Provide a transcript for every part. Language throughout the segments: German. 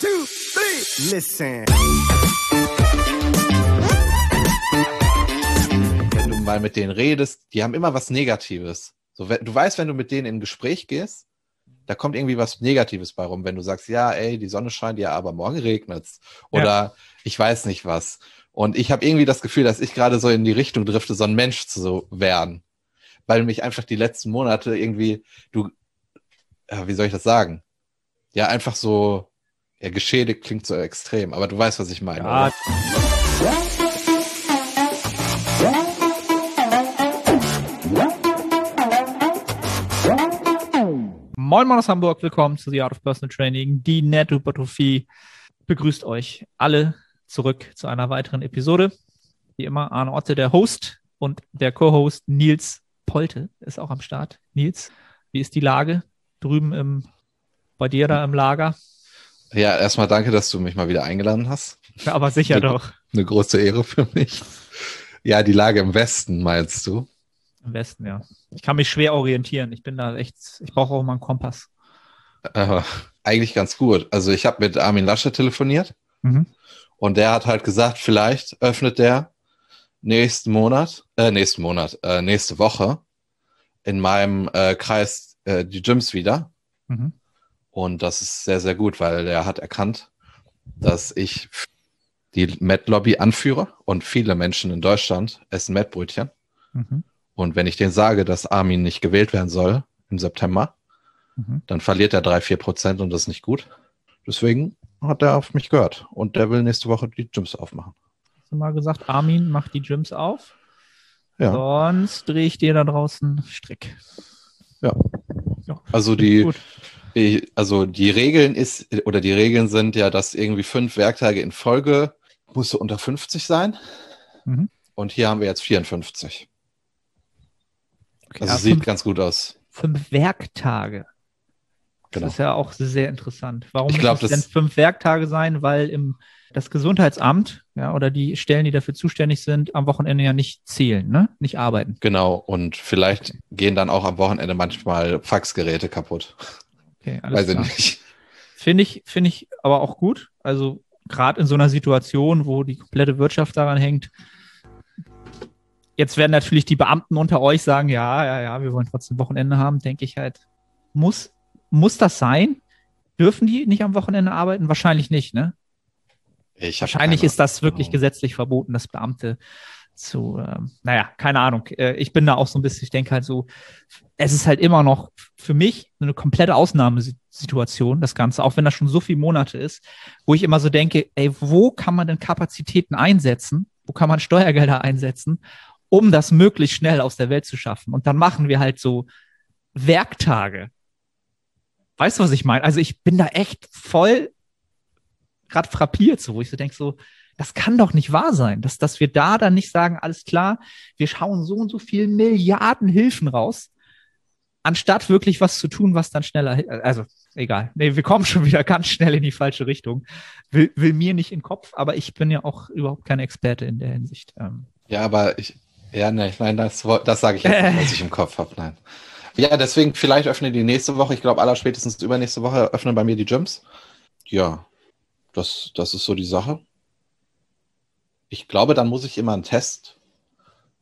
two, three. Listen. Wenn du mal mit denen redest, die haben immer was Negatives. So, du weißt, wenn du mit denen in ein Gespräch gehst, da kommt irgendwie was Negatives bei rum, wenn du sagst, ja, ey, die Sonne scheint, ja, aber morgen regnet's. Oder Ja. ich weiß nicht was. Und ich habe irgendwie das Gefühl, dass ich gerade so in die Richtung drifte, so ein Mensch zu werden. Weil mich einfach die letzten Monate irgendwie, du, wie soll ich das sagen? Ja, einfach so, ja, geschädigt klingt so extrem, aber du weißt, was ich meine. Ja? Moin Moin aus Hamburg, willkommen zu The Art of Personal Training. Die Nettohypertrophie begrüßt euch alle zurück zu einer weiteren Episode. Wie immer Arne Otte, der Host und der Co-Host Nils Polte ist auch am Start. Nils, wie ist die Lage drüben im, bei dir da im Lager? Ja, erstmal danke, dass du mich mal wieder eingeladen hast. Ja, aber sicher Ja. doch. Eine große Ehre für mich. Ja, die Lage im Westen, meinst du? Im Westen, ja. Ich kann mich schwer orientieren. Ich bin da echt, ich brauche auch mal einen Kompass. Äh, eigentlich ganz gut. Also ich habe mit Armin Lasche telefoniert Mhm. und der hat halt gesagt, vielleicht öffnet der nächsten Monat, äh, nächsten Monat, äh, nächste Woche in meinem äh, Kreis äh, die Gyms wieder. Mhm. Und das ist sehr, sehr gut, weil er hat erkannt, dass ich die Met-Lobby anführe und viele Menschen in Deutschland essen Met-Brötchen. Mhm. Und wenn ich denen sage, dass Armin nicht gewählt werden soll im September, Mhm. dann verliert er drei, vier Prozent und das ist nicht gut. Deswegen hat er auf mich gehört und der will nächste Woche die Gyms aufmachen. Hast du mal gesagt, Armin macht die Gyms auf? Ja, Sonst drehe ich dir da draußen Strick. ja. Ja, Also die, gut. Also die Regeln ist, oder die Regeln sind ja, dass irgendwie fünf Werktage in Folge musst du unter 50 sein. Mhm. Und hier haben wir jetzt 54. Okay, Also ja, sieht fünf, ganz gut aus. fünf Werktage. Das Genau. ist ja auch sehr interessant. Warum Ich glaub, müssen es denn das- fünf Werktage sein? Weil im, das Gesundheitsamt ja, oder die Stellen, die dafür zuständig sind, am Wochenende ja nicht zählen, ne? nicht arbeiten. Genau. Und vielleicht gehen dann auch am Wochenende manchmal Faxgeräte kaputt. Okay, alles Weiß ich klar. nicht. Finde ich, finde ich aber auch gut. Also gerade in so einer Situation, wo die komplette Wirtschaft daran hängt. Jetzt werden natürlich die Beamten unter euch sagen, ja, ja, ja, wir wollen trotzdem Wochenende haben, denke ich halt. Muss, muss das sein? Dürfen die nicht am Wochenende arbeiten? Wahrscheinlich nicht, ne? Wahrscheinlich ist das wirklich gesetzlich verboten, dass Beamte zu, ähm, naja, keine Ahnung. Äh, ich bin da auch so ein bisschen, ich denke halt so, es ist halt immer noch für mich eine komplette Ausnahmesituation, das Ganze, auch wenn das schon so viele Monate ist, wo ich immer so denke, ey, wo kann man denn Kapazitäten einsetzen? Wo kann man Steuergelder einsetzen, um das möglichst schnell aus der Welt zu schaffen? Und dann machen wir halt so Werktage. Weißt du, was ich meine? Also ich bin da echt voll gerade frappiert, so, wo ich so denke, so, das kann doch nicht wahr sein, dass, dass wir da dann nicht sagen, alles klar, wir schauen so und so viel Milliarden Hilfen raus, anstatt wirklich was zu tun, was dann schneller, also egal. Nee, wir kommen schon wieder ganz schnell in die falsche Richtung. Will, will mir nicht in den Kopf, aber ich bin ja auch überhaupt kein Experte in der Hinsicht. Ähm, Ja, aber ich, ja, nein, nein, das, das sage ich jetzt nicht, was ich im Kopf habe, nein. Ja, deswegen vielleicht öffnen die nächste Woche, ich glaube, aller spätestens übernächste Woche öffnen bei mir die Gyms. Ja, das, das ist so die Sache. Ich glaube, dann muss ich immer einen Test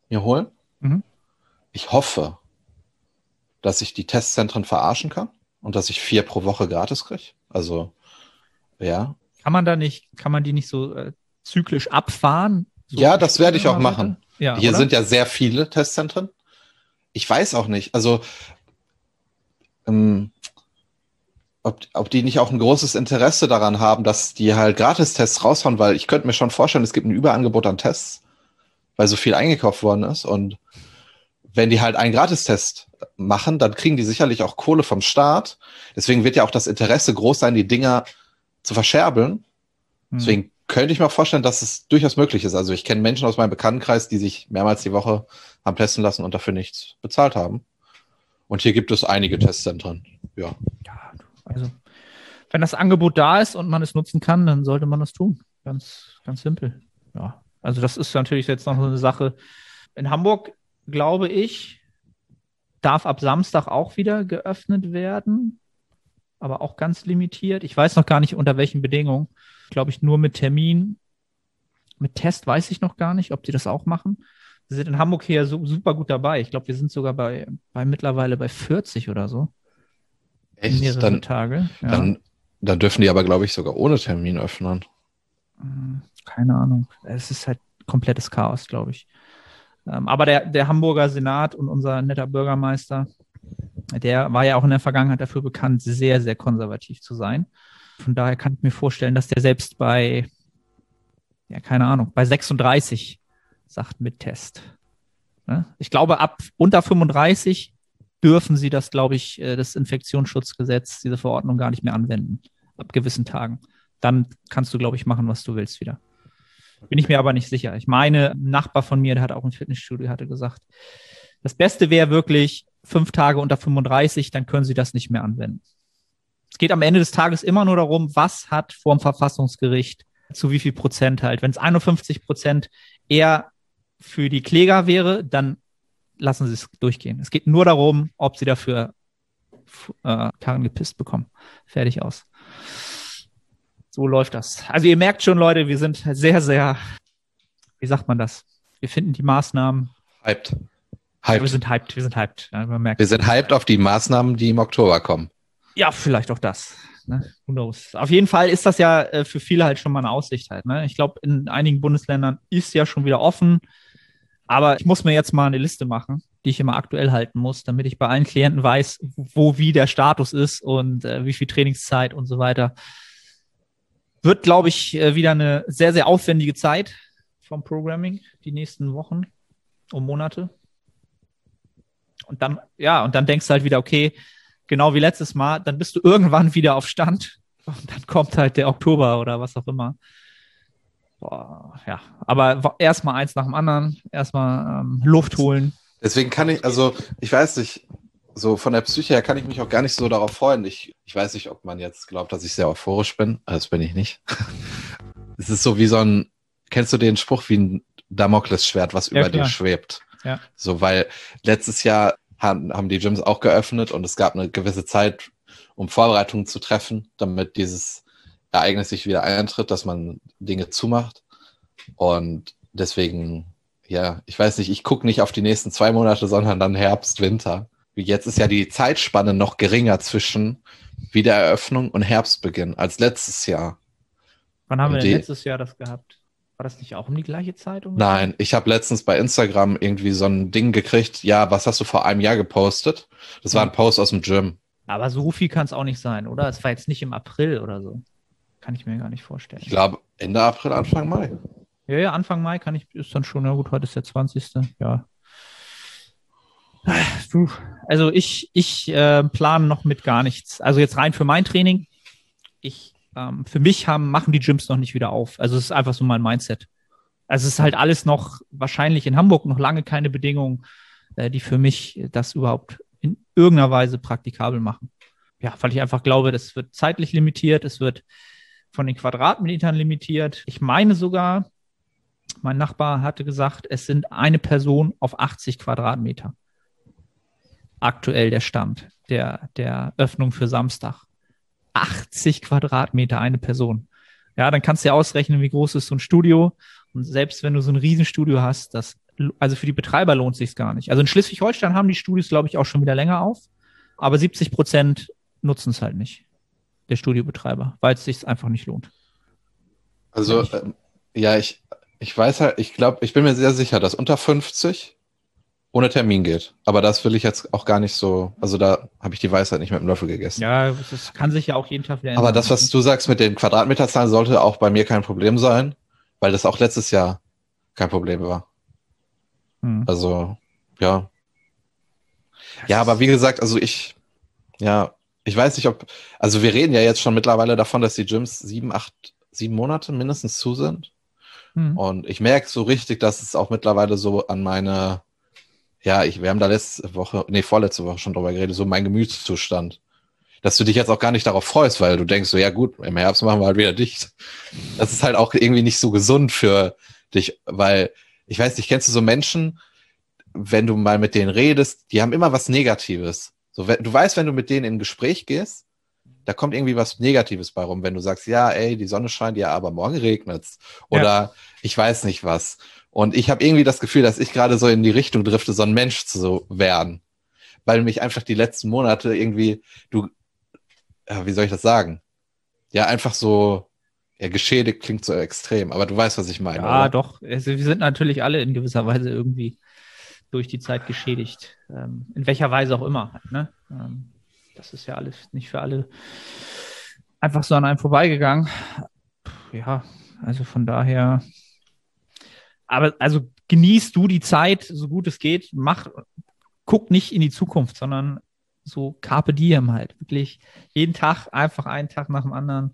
mir holen. Mhm. Ich hoffe, dass ich die Testzentren verarschen kann und dass ich vier pro Woche gratis kriege. Also, ja. kann man da nicht, kann man die nicht so äh, zyklisch abfahren? So Ja, das werde ich auch machen. Ja, Hier oder? sind ja sehr viele Testzentren. Ich weiß auch nicht, also ähm, ob, ob die nicht auch ein großes Interesse daran haben, dass die halt Gratistests raushauen, weil ich könnte mir schon vorstellen, es gibt ein Überangebot an Tests, weil so viel eingekauft worden ist. Und wenn die halt einen Gratistest machen, dann kriegen die sicherlich auch Kohle vom Staat. Deswegen wird ja auch das Interesse groß sein, die Dinger zu verscherbeln. Hm. Deswegen könnte ich mir vorstellen, dass es durchaus möglich ist. Also ich kenne Menschen aus meinem Bekanntenkreis, die sich mehrmals die Woche haben testen lassen und dafür nichts bezahlt haben. Und hier gibt es einige Testzentren. Ja. Ja, also wenn das Angebot da ist und man es nutzen kann, dann sollte man das tun. Ganz, ganz simpel. Ja, also das ist natürlich jetzt noch so eine Sache. In Hamburg, glaube ich, darf ab Samstag auch wieder geöffnet werden. aber auch ganz limitiert. Ich weiß noch gar nicht, unter welchen Bedingungen. Glaube ich, nur mit Termin. Mit Test weiß ich noch gar nicht, ob die das auch machen. Wir sind in Hamburg hier so, super gut dabei. Ich glaube, wir sind sogar bei, bei mittlerweile bei 40 oder so. Echt? Mehrere Dann, Tage. Ja. dann, dann dürfen die aber, glaube ich, sogar ohne Termin öffnen. Hm, Keine Ahnung. Es ist halt komplettes Chaos, glaube ich. Ähm, aber der, der Hamburger Senat und unser netter Bürgermeister, der war ja auch in der Vergangenheit dafür bekannt, sehr, sehr konservativ zu sein. Von daher kann ich mir vorstellen, dass der selbst bei, ja, keine Ahnung, bei 36 sagt mit Test. Ne? Ich glaube, ab unter 35 dürfen sie das, glaube ich, äh, das Infektionsschutzgesetz, diese Verordnung gar nicht mehr anwenden. Ab gewissen Tagen. Dann kannst du, glaube ich, machen, was du willst wieder. Bin ich mir aber nicht sicher. Ich meine, ein Nachbar von mir, der hat auch ein Fitnessstudio, hatte gesagt, das Beste wäre wirklich fünf Tage unter 35, dann können sie das nicht mehr anwenden. Es geht am Ende des Tages immer nur darum, was hat vor dem Verfassungsgericht zu wie viel Prozent halt. Wenn es 51 Prozent eher für die Kläger wäre, dann lassen sie es durchgehen. Es geht nur darum, ob sie dafür äh, Karren gepisst bekommen. Fertig aus. So läuft das. Also ihr merkt schon, Leute, wir sind sehr, sehr, wie sagt man das? Wir finden die Maßnahmen. Hyped. Ja, wir Hyped. sind hyped, wir sind hyped. Ja, man merkt. Wir sind hyped auf die Maßnahmen, die im Oktober kommen. Ja, vielleicht auch das. Ne? Who knows? Auf jeden Fall ist das ja äh, für viele halt schon mal eine Aussicht halt. Ne? Ich glaube, in einigen Bundesländern ist ja schon wieder offen. Aber ich muss mir jetzt mal eine Liste machen, die ich immer aktuell halten muss, damit ich bei allen Klienten weiß, wo wie der Status ist und äh, wie viel Trainingszeit und so weiter. Wird, glaube ich, äh, wieder eine sehr, sehr aufwendige Zeit vom Programming, die nächsten Wochen und Monate. Und dann, ja, und dann denkst du halt wieder, okay, genau wie letztes Mal, dann bist du irgendwann wieder auf Stand und dann kommt halt der Oktober oder was auch immer. Ja, aber erstmal eins nach dem anderen, erstmal ähm, Luft holen. Deswegen kann ich, also ich weiß nicht, so von der Psyche her kann ich mich auch gar nicht so darauf freuen. Ich, ich weiß nicht, ob man jetzt glaubt, dass ich sehr euphorisch bin. Also das bin ich nicht. es ist so wie so ein, kennst du den Spruch wie ein Damoklesschwert, was Ja, über dir klar. schwebt? Ja. So, weil letztes Jahr haben, haben die Gyms auch geöffnet und es gab eine gewisse Zeit, um Vorbereitungen zu treffen, damit dieses Ereignis sich wieder eintritt, dass man Dinge zumacht. Und deswegen, ja, ich weiß nicht, ich gucke nicht auf die nächsten zwei Monate, sondern dann Herbst, Winter. Jetzt ist ja die Zeitspanne noch geringer zwischen Wiedereröffnung und Herbstbeginn als letztes Jahr. Wann haben wir denn letztes Jahr das gehabt? War das nicht auch um die gleiche Zeit? ungefähr? Nein, ich habe letztens bei Instagram irgendwie so ein Ding gekriegt, ja, was hast du vor einem Jahr gepostet? Das war ein Post aus dem Gym. Aber so viel kann es auch nicht sein, oder? Es war jetzt nicht im April oder so. Kann ich mir gar nicht vorstellen. Ich glaube Ende April, Anfang Mai. Ja, ja, Anfang Mai kann ich, ist dann schon, ja gut, heute ist der 20. Ja. Also ich, ich äh, plane noch mit gar nichts. Also jetzt rein für mein Training. Ich, ähm, für mich haben, machen die Gyms noch nicht wieder auf. Also es ist einfach so mein Mindset. Also es ist halt alles noch, wahrscheinlich in Hamburg noch lange keine Bedingungen, äh, die für mich das überhaupt in irgendeiner Weise praktikabel machen. Ja, weil ich einfach glaube, das wird zeitlich limitiert, es wird von den Quadratmetern limitiert. Ich meine sogar, mein Nachbar hatte gesagt, es sind eine Person auf 80 Quadratmeter. Aktuell der Stand der, der Öffnung für Samstag. 80 Quadratmeter eine Person. Ja, dann kannst du ja ausrechnen, wie groß ist so ein Studio. Und selbst wenn du so ein Riesenstudio hast, das, also für die Betreiber lohnt sich gar nicht. Also in Schleswig-Holstein haben die Studios, glaube ich, auch schon wieder länger auf. Aber 70 Prozent nutzen es halt nicht. Der Studiobetreiber, weil es sich einfach nicht lohnt. Also, Ja, ähm, ja, ich, ich weiß halt, ich glaube, ich bin mir sehr sicher, dass unter 50 ohne Termin geht. Aber das will ich jetzt auch gar nicht so, also da habe ich die Weisheit nicht mit dem Löffel gegessen. Ja, das kann sich ja auch jeden Tag wieder ändern. Aber das, was du sagst mit den Quadratmeterzahlen, sollte auch bei mir kein Problem sein, weil das auch letztes Jahr kein Problem war. Hm. Also, ja. Ja, aber wie gesagt, also ich, ja, ich weiß nicht, ob, also wir reden ja jetzt schon mittlerweile davon, dass die Gyms sieben, acht, sieben Monate mindestens zu sind. Hm. Und ich merke so richtig, dass es auch mittlerweile so an meine, ja, ich, wir haben da letzte Woche, nee, vorletzte Woche schon drüber geredet, so mein Gemütszustand. Dass du dich jetzt auch gar nicht darauf freust, weil du denkst so, ja gut, im Herbst machen wir halt wieder dicht. Das ist halt auch irgendwie nicht so gesund für dich, weil, ich weiß nicht, kennst du so Menschen, wenn du mal mit denen redest, die haben immer was Negatives. So, du weißt, wenn du mit denen in ein Gespräch gehst, da kommt irgendwie was Negatives bei rum, wenn du sagst, ja, ey, die Sonne scheint, ja, aber morgen regnet's. Oder ja. ich weiß nicht was. Und ich habe irgendwie das Gefühl, dass ich gerade so in die Richtung drifte, so ein Mensch zu werden. Weil mich einfach die letzten Monate irgendwie, du, ja, wie soll ich das sagen? Ja, einfach so, ja, geschädigt klingt so extrem, aber du weißt, was ich meine. Ja, oder? doch. Also, wir sind natürlich alle in gewisser Weise irgendwie durch die Zeit geschädigt. Ähm, in welcher Weise auch immer. Halt, ne? Ähm, das ist ja alles nicht für alle einfach so an einem vorbeigegangen. Ja, also von daher. Aber also genießt du die Zeit, so gut es geht. Mach, guck nicht in die Zukunft, sondern so Carpe Diem halt. Wirklich jeden Tag, einfach einen Tag nach dem anderen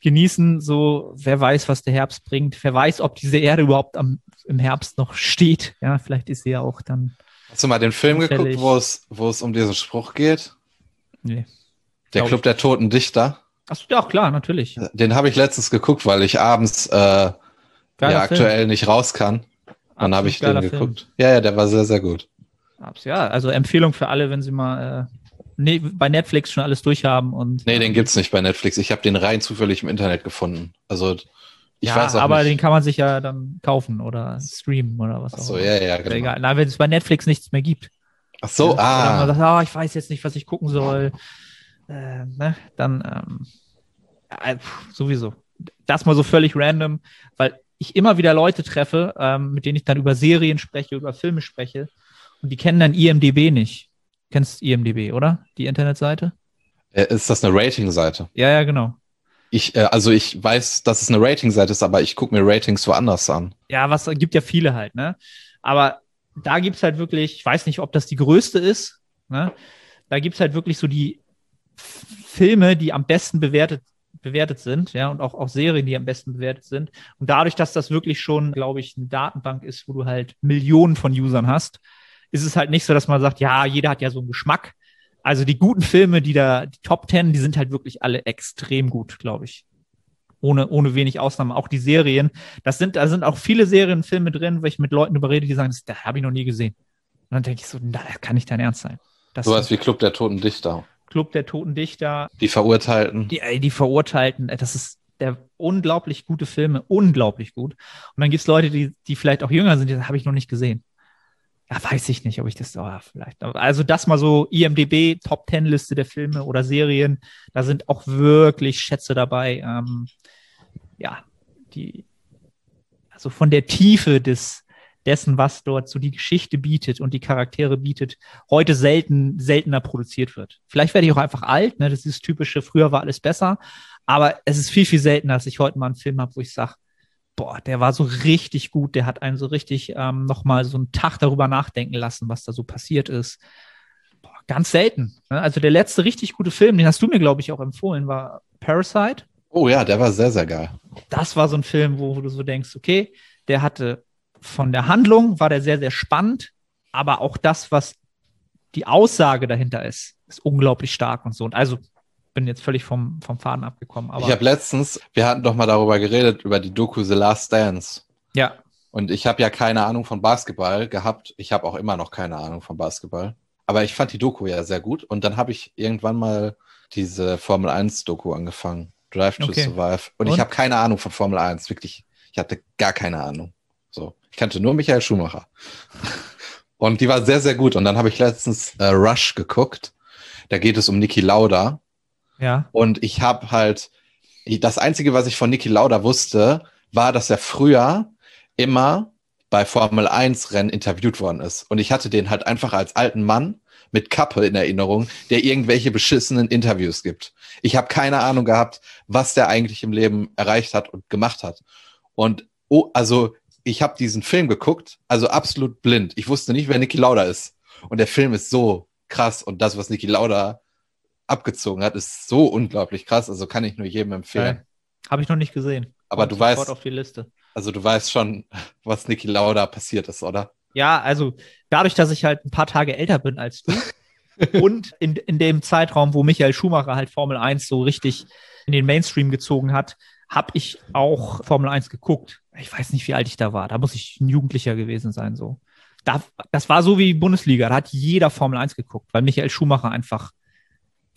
genießen. So, wer weiß, was der Herbst bringt. Wer weiß, ob diese Erde überhaupt am, im Herbst noch steht. Ja, vielleicht ist sie ja auch dann. Hast du mal den Film geguckt, wo es, wo es um diesen Spruch geht? Nee. Der Club ich. der Toten Dichter. Achso, ja, klar, natürlich. Den habe ich letztens geguckt, weil ich abends äh, ja, aktuell nicht raus kann. Dann habe ich den geguckt. Film. Ja, ja, der war sehr, sehr gut. Ja, also Empfehlung für alle, wenn sie mal äh, nee, bei Netflix schon alles durchhaben und. Nee, den gibt's nicht bei Netflix. Ich habe den rein zufällig im Internet gefunden. Also ich ja, weiß auch aber nicht. den kann man sich ja dann kaufen oder streamen oder was Ach so, auch. ja, ja, genau. Egal. Na, wenn es bei Netflix nichts mehr gibt. Ach so, ja, ah. man sagt, oh, ich weiß jetzt nicht, was ich gucken soll. Äh, ne, dann ähm, äh, sowieso. Das mal so völlig random, weil ich immer wieder Leute treffe, ähm, mit denen ich dann über Serien spreche, über Filme spreche und die kennen dann IMDB nicht. Kennst IMDB, oder? Die Internetseite? Äh, ist das eine Rating-Seite? Ja, ja, genau. Ich, äh, also ich weiß, dass es eine Rating-Seite ist, aber ich gucke mir Ratings woanders an. Ja, was gibt ja viele halt, ne? Aber da gibt's halt wirklich, ich weiß nicht, ob das die größte ist, ne? Da gibt's halt wirklich so die Filme, die am besten bewertet bewertet sind, ja, und auch, auch Serien, die am besten bewertet sind. Und dadurch, dass das wirklich schon, glaube ich, eine Datenbank ist, wo du halt Millionen von Usern hast, ist es halt nicht so, dass man sagt, ja, jeder hat ja so einen Geschmack. Also die guten Filme, die da, die Top Ten, die sind halt wirklich alle extrem gut, glaube ich ohne, ohne wenig Ausnahme. Auch die Serien. Das sind, da sind auch viele Serienfilme drin, wo ich mit Leuten überrede, die sagen, das, das habe ich noch nie gesehen. Und dann denke ich so, na, das kann nicht dein Ernst sein. Das Sowas wie Club der Toten Dichter. Club der Toten Dichter. Die Verurteilten. Die, die Verurteilten. Das ist der unglaublich gute Filme, unglaublich gut. Und dann gibt es Leute, die, die vielleicht auch jünger sind, die habe ich noch nicht gesehen. Ja, weiß ich nicht, ob ich das, oh, vielleicht. Also das mal so IMDB, Top Ten Liste der Filme oder Serien, da sind auch wirklich Schätze dabei. Ähm, ja, die, also von der Tiefe des, dessen, was dort so die Geschichte bietet und die Charaktere bietet, heute selten, seltener produziert wird. Vielleicht werde ich auch einfach alt, ne? Das ist das typische, früher war alles besser, aber es ist viel, viel seltener, dass ich heute mal einen Film habe, wo ich sage, boah, der war so richtig gut, der hat einen so richtig ähm, nochmal so einen Tag darüber nachdenken lassen, was da so passiert ist. Boah, ganz selten. Ne? Also der letzte richtig gute Film, den hast du mir, glaube ich, auch empfohlen, war Parasite. Oh ja, der war sehr, sehr geil. Das war so ein Film, wo, wo du so denkst, okay, der hatte von der Handlung, war der sehr, sehr spannend, aber auch das, was die Aussage dahinter ist, ist unglaublich stark und so. Und also bin jetzt völlig vom, vom Faden abgekommen. Ich habe letztens, wir hatten doch mal darüber geredet, über die Doku The Last Dance. Ja. Und ich habe ja keine Ahnung von Basketball gehabt. Ich habe auch immer noch keine Ahnung von Basketball. Aber ich fand die Doku ja sehr gut. Und dann habe ich irgendwann mal diese Formel 1 Doku angefangen. Drive to okay. Survive. Und, Und? ich habe keine Ahnung von Formel 1. Wirklich. Ich hatte gar keine Ahnung. So. Ich kannte nur Michael Schumacher. Und die war sehr, sehr gut. Und dann habe ich letztens äh, Rush geguckt. Da geht es um Niki Lauda. Ja. Und ich habe halt, das Einzige, was ich von Niki Lauda wusste, war, dass er früher immer bei Formel 1 Rennen interviewt worden ist. Und ich hatte den halt einfach als alten Mann mit Kappe in Erinnerung, der irgendwelche beschissenen Interviews gibt. Ich habe keine Ahnung gehabt, was der eigentlich im Leben erreicht hat und gemacht hat. Und oh, also ich habe diesen Film geguckt, also absolut blind. Ich wusste nicht, wer Niki Lauda ist. Und der Film ist so krass und das, was Niki Lauda abgezogen hat, ist so unglaublich krass. Also kann ich nur jedem empfehlen. Habe ich noch nicht gesehen. Aber Kommt du weißt, auf die Liste. also du weißt schon, was Niki Lauda passiert ist, oder? Ja, also dadurch, dass ich halt ein paar Tage älter bin als du und in, in dem Zeitraum, wo Michael Schumacher halt Formel 1 so richtig in den Mainstream gezogen hat, habe ich auch Formel 1 geguckt. Ich weiß nicht, wie alt ich da war. Da muss ich ein Jugendlicher gewesen sein, so. Da, das war so wie Bundesliga. Da hat jeder Formel 1 geguckt, weil Michael Schumacher einfach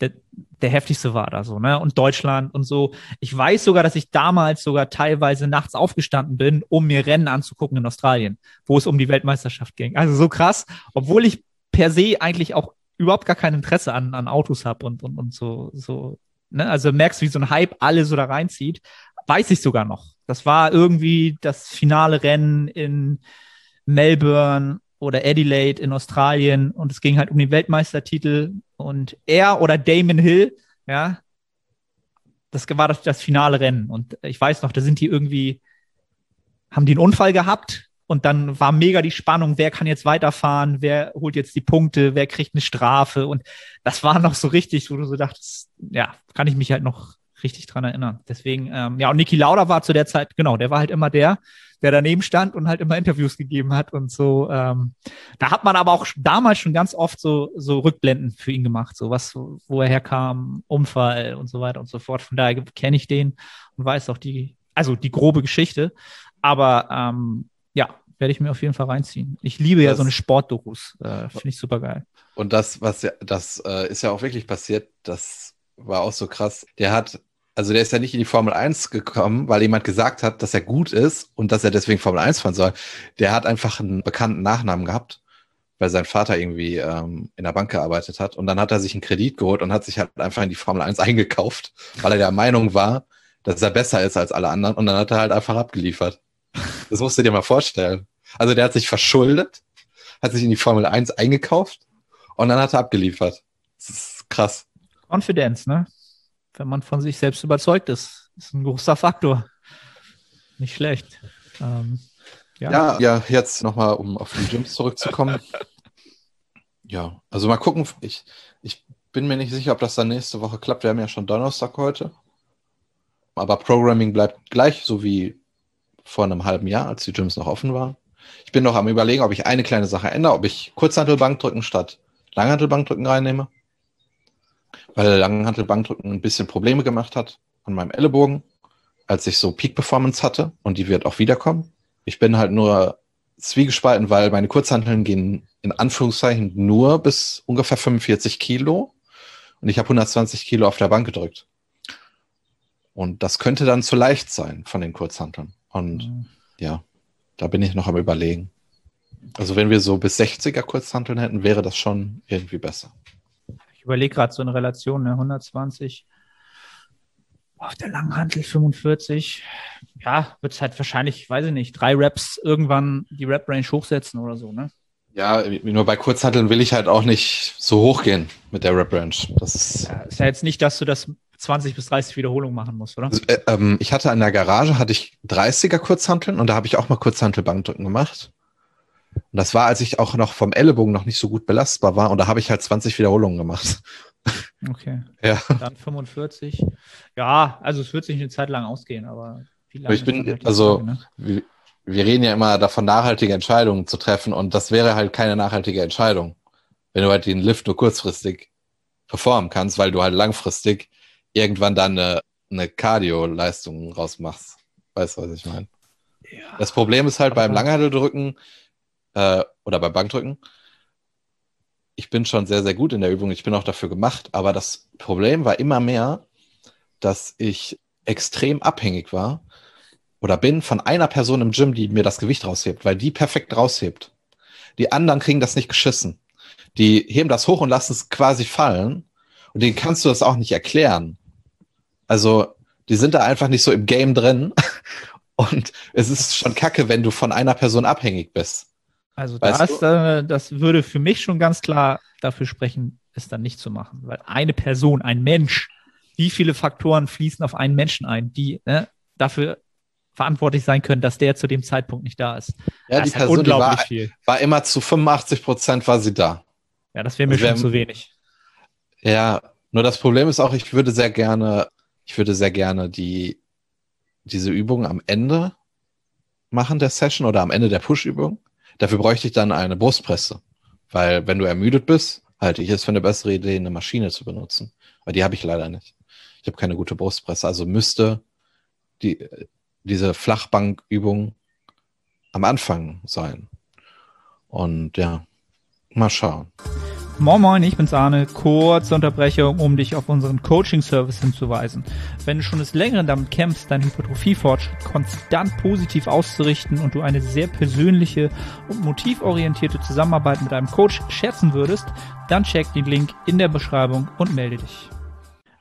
der, der heftigste war da so, ne? Und Deutschland und so. Ich weiß sogar, dass ich damals sogar teilweise nachts aufgestanden bin, um mir Rennen anzugucken in Australien, wo es um die Weltmeisterschaft ging. Also so krass, obwohl ich per se eigentlich auch überhaupt gar kein Interesse an, an Autos habe und, und, und so, so, ne? Also merkst, wie so ein Hype alle so da reinzieht. Weiß ich sogar noch. Das war irgendwie das finale Rennen in Melbourne oder Adelaide in Australien und es ging halt um den Weltmeistertitel und er oder Damon Hill, ja, das war das, das finale Rennen und ich weiß noch, da sind die irgendwie, haben die einen Unfall gehabt und dann war mega die Spannung, wer kann jetzt weiterfahren, wer holt jetzt die Punkte, wer kriegt eine Strafe und das war noch so richtig, wo du so dachtest, ja, kann ich mich halt noch richtig dran erinnern. Deswegen, ähm, ja, und Niki Lauda war zu der Zeit, genau, der war halt immer der, der daneben stand und halt immer Interviews gegeben hat und so. Ähm, da hat man aber auch damals schon ganz oft so, so Rückblenden für ihn gemacht, so was, wo er herkam, Unfall und so weiter und so fort. Von daher kenne ich den und weiß auch die, also die grobe Geschichte. Aber ähm, ja, werde ich mir auf jeden Fall reinziehen. Ich liebe das, ja so eine Sportdokus. Äh, Finde ich super geil. Und das, was ja, das äh, ist ja auch wirklich passiert, das war auch so krass. Der hat also der ist ja nicht in die Formel 1 gekommen, weil jemand gesagt hat, dass er gut ist und dass er deswegen Formel 1 fahren soll. Der hat einfach einen bekannten Nachnamen gehabt, weil sein Vater irgendwie ähm, in der Bank gearbeitet hat. Und dann hat er sich einen Kredit geholt und hat sich halt einfach in die Formel 1 eingekauft, weil er der Meinung war, dass er besser ist als alle anderen. Und dann hat er halt einfach abgeliefert. Das musst du dir mal vorstellen. Also der hat sich verschuldet, hat sich in die Formel 1 eingekauft und dann hat er abgeliefert. Das ist krass. Konfidenz, ne? Wenn man von sich selbst überzeugt ist. Das ist ein großer Faktor. Nicht schlecht. Ähm, ja. ja, ja, jetzt nochmal, um auf die Gyms zurückzukommen. ja, also mal gucken. Ich, ich bin mir nicht sicher, ob das dann nächste Woche klappt. Wir haben ja schon Donnerstag heute. Aber Programming bleibt gleich, so wie vor einem halben Jahr, als die Gyms noch offen waren. Ich bin noch am überlegen, ob ich eine kleine Sache ändere, ob ich Kurzhantelbankdrücken statt Langhantelbankdrücken reinnehme weil Langhantelbankdrücken ein bisschen Probleme gemacht hat an meinem Ellenbogen, als ich so Peak Performance hatte und die wird auch wiederkommen. Ich bin halt nur zwiegespalten, weil meine Kurzhanteln gehen in Anführungszeichen nur bis ungefähr 45 Kilo und ich habe 120 Kilo auf der Bank gedrückt. Und das könnte dann zu leicht sein von den Kurzhanteln. Und mhm. ja, da bin ich noch am überlegen. Also wenn wir so bis 60er Kurzhanteln hätten, wäre das schon irgendwie besser. Ich überlege gerade so eine Relation, ne? 120 auf der Langhantel 45. Ja, wird es halt wahrscheinlich, weiß ich nicht, drei Raps irgendwann die Rap-Range hochsetzen oder so, ne? Ja, nur bei Kurzhanteln will ich halt auch nicht so hoch gehen mit der Rap-Range. Das ist ja, ist ja jetzt nicht, dass du das 20 bis 30 Wiederholungen machen musst, oder? Also, äh, ähm, ich hatte in der Garage hatte ich 30er Kurzhanteln und da habe ich auch mal Kurzhantelbankdrücken gemacht. Und das war, als ich auch noch vom Ellenbogen noch nicht so gut belastbar war. Und da habe ich halt 20 Wiederholungen gemacht. Okay. Ja. Dann 45. Ja, also es wird sich eine Zeit lang ausgehen, aber wie lange? Ich bin, also, Frage, ne? wir, wir reden ja immer davon, nachhaltige Entscheidungen zu treffen. Und das wäre halt keine nachhaltige Entscheidung. Wenn du halt den Lift nur kurzfristig performen kannst, weil du halt langfristig irgendwann dann eine, eine Cardio-Leistung rausmachst. Weißt du, was ich meine? Ja. Das Problem ist halt beim Langhandeldrücken, äh, oder beim Bankdrücken. Ich bin schon sehr, sehr gut in der Übung. Ich bin auch dafür gemacht. Aber das Problem war immer mehr, dass ich extrem abhängig war oder bin von einer Person im Gym, die mir das Gewicht raushebt, weil die perfekt raushebt. Die anderen kriegen das nicht geschissen. Die heben das hoch und lassen es quasi fallen. Und denen kannst du das auch nicht erklären. Also, die sind da einfach nicht so im Game drin. Und es ist schon kacke, wenn du von einer Person abhängig bist. Also das, äh, das würde für mich schon ganz klar dafür sprechen, es dann nicht zu machen. Weil eine Person, ein Mensch, wie viele Faktoren fließen auf einen Menschen ein, die ne, dafür verantwortlich sein können, dass der zu dem Zeitpunkt nicht da ist. Ja, das die Person unglaublich war, viel. war immer zu 85 Prozent war sie da. Ja, das wäre mir schon zu wenig. Ja, nur das Problem ist auch, ich würde sehr gerne, ich würde sehr gerne die, diese Übung am Ende machen der Session oder am Ende der Push-Übung. Dafür bräuchte ich dann eine Brustpresse. Weil wenn du ermüdet bist, halte ich es für eine bessere Idee, eine Maschine zu benutzen. Aber die habe ich leider nicht. Ich habe keine gute Brustpresse. Also müsste die, diese Flachbankübung am Anfang sein. Und ja, mal schauen. Moin Moin, ich bin's Arne. Kurze Unterbrechung, um dich auf unseren Coaching-Service hinzuweisen. Wenn du schon des Längeren damit kämpfst, deinen Hypertrophie-Fortschritt konstant positiv auszurichten und du eine sehr persönliche und motivorientierte Zusammenarbeit mit einem Coach schätzen würdest, dann check den Link in der Beschreibung und melde dich.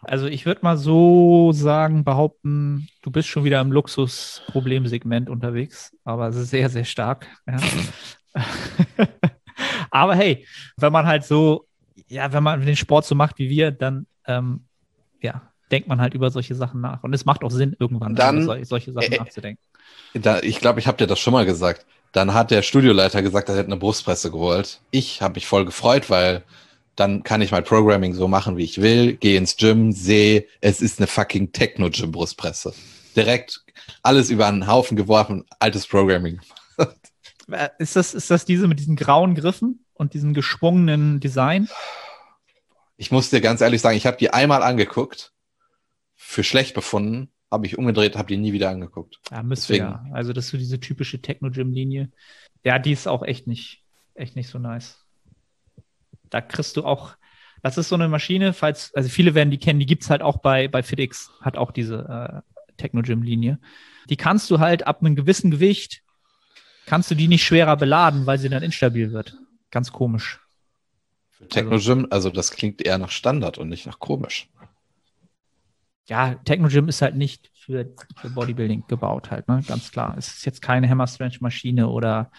Also ich würde mal so sagen, behaupten, du bist schon wieder im Luxus-Problemsegment unterwegs, aber sehr, sehr stark. Ja. Aber hey, wenn man halt so, ja, wenn man den Sport so macht wie wir, dann ähm, ja, denkt man halt über solche Sachen nach. Und es macht auch Sinn, irgendwann dann, über solche Sachen äh, nachzudenken. Da, ich glaube, ich habe dir das schon mal gesagt. Dann hat der Studioleiter gesagt, er hätte eine Brustpresse geholt. Ich habe mich voll gefreut, weil dann kann ich mein Programming so machen, wie ich will, gehe ins Gym, sehe, es ist eine fucking Techno-Gym-Brustpresse. Direkt alles über einen Haufen geworfen, altes Programming. Äh, ist das, ist das diese mit diesen grauen Griffen und diesem geschwungenen Design? Ich muss dir ganz ehrlich sagen, ich habe die einmal angeguckt, für schlecht befunden, habe ich umgedreht, habe die nie wieder angeguckt. Ja, müsste ja. Also das ist so diese typische Techno-Gym-Linie. Ja, die ist auch echt nicht, echt nicht so nice. Da kriegst du auch, das ist so eine Maschine, falls, also viele werden die kennen, die gibt's halt auch bei, bei FitX, hat auch diese äh, Techno-Gym-Linie. Die kannst du halt ab einem gewissen Gewicht kannst du die nicht schwerer beladen, weil sie dann instabil wird. Ganz komisch. Für Technogym, also das klingt eher nach Standard und nicht nach komisch. Ja, Technogym ist halt nicht für, für Bodybuilding gebaut halt, ne? Ganz klar. Es ist jetzt keine Hammer Strength Maschine oder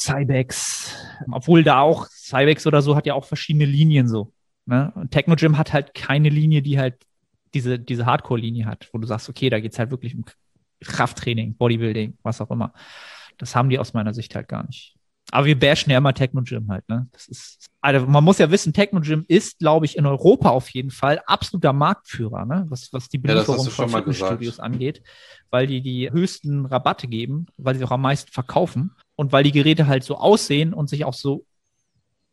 Cybex. Obwohl da auch, Cybex oder so hat ja auch verschiedene Linien so. Ne? Und Technogym hat halt keine Linie, die halt diese, diese Hardcore-Linie hat, wo du sagst, okay, da geht's halt wirklich um Krafttraining, Bodybuilding, was auch immer. Das haben die aus meiner Sicht halt gar nicht. Aber wir bashen ja immer Techno-Gym halt, ne? Das ist, also man muss ja wissen, Techno-Gym ist, glaube ich, in Europa auf jeden Fall absoluter Marktführer, ne? Was, was die Belieferung ja, von Fitnessstudios angeht, weil die die höchsten Rabatte geben, weil sie auch am meisten verkaufen und weil die Geräte halt so aussehen und sich auch so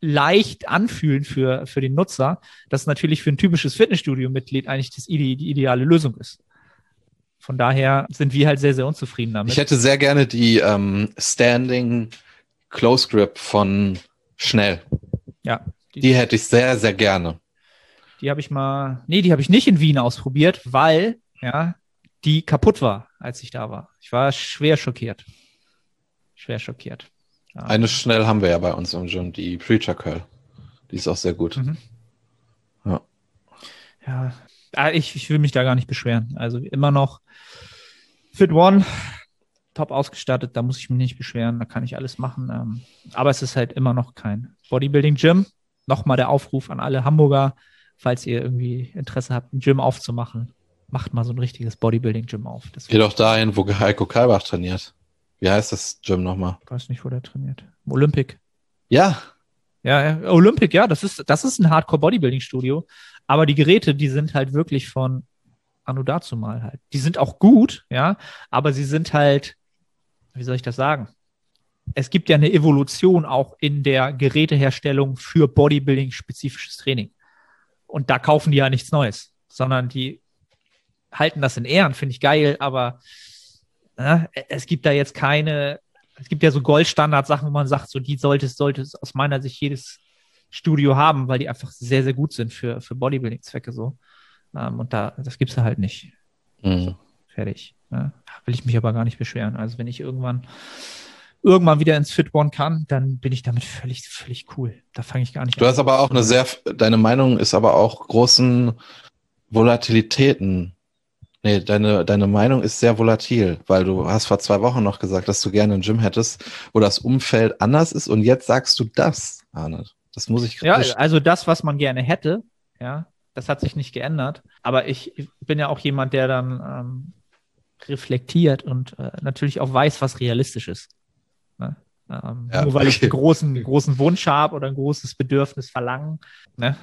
leicht anfühlen für, für den Nutzer, dass natürlich für ein typisches Fitnessstudio-Mitglied eigentlich das, die, die ideale Lösung ist. Von daher sind wir halt sehr, sehr unzufrieden damit. Ich hätte sehr gerne die ähm, Standing Close Grip von Schnell. Ja. Die, die hätte ich sehr, sehr gerne. Die habe ich mal, nee, die habe ich nicht in Wien ausprobiert, weil, ja, die kaputt war, als ich da war. Ich war schwer schockiert. Schwer schockiert. Ja. Eine Schnell haben wir ja bei uns im Gym, die Preacher Curl. Die ist auch sehr gut. Mhm. Ja. Ja, ah, ich, ich will mich da gar nicht beschweren. Also immer noch Fit One, top ausgestattet, da muss ich mich nicht beschweren, da kann ich alles machen. Ähm, aber es ist halt immer noch kein Bodybuilding Gym. Nochmal der Aufruf an alle Hamburger, falls ihr irgendwie Interesse habt, ein Gym aufzumachen, macht mal so ein richtiges Bodybuilding Gym auf. Das Geh doch dahin, wo Heiko Kalbach trainiert. Wie heißt das Gym nochmal? Ich weiß nicht, wo der trainiert. Olympic. Ja. Ja, Olympic, ja, das ist, das ist ein Hardcore Bodybuilding Studio. Aber die Geräte, die sind halt wirklich von Anno dazu mal halt. Die sind auch gut, ja, aber sie sind halt, wie soll ich das sagen? Es gibt ja eine Evolution auch in der Geräteherstellung für Bodybuilding-spezifisches Training. Und da kaufen die ja nichts Neues, sondern die halten das in Ehren, finde ich geil, aber äh, es gibt da jetzt keine, es gibt ja so Goldstandard-Sachen, wo man sagt, so die sollte es, sollte es aus meiner Sicht jedes Studio haben, weil die einfach sehr, sehr gut sind für, für Bodybuilding-Zwecke so. Ähm, und da, das gibt's da halt nicht. Mhm. So, fertig. Ne? Will ich mich aber gar nicht beschweren. Also wenn ich irgendwann irgendwann wieder ins Fit One kann, dann bin ich damit völlig, völlig cool. Da fange ich gar nicht an. Du hast aber auch eine sehr, deine Meinung ist aber auch großen Volatilitäten. Nee, deine, deine Meinung ist sehr volatil, weil du hast vor zwei Wochen noch gesagt, dass du gerne ein Gym hättest, wo das Umfeld anders ist und jetzt sagst du das, Arne. Das muss ich Ja, also das, was man gerne hätte, ja, das hat sich nicht geändert. Aber ich bin ja auch jemand, der dann ähm, reflektiert und äh, natürlich auch weiß, was realistisch ist. Ne? Ähm, ja, nur weil okay. ich einen großen, großen Wunsch habe oder ein großes Bedürfnis verlangen, ne,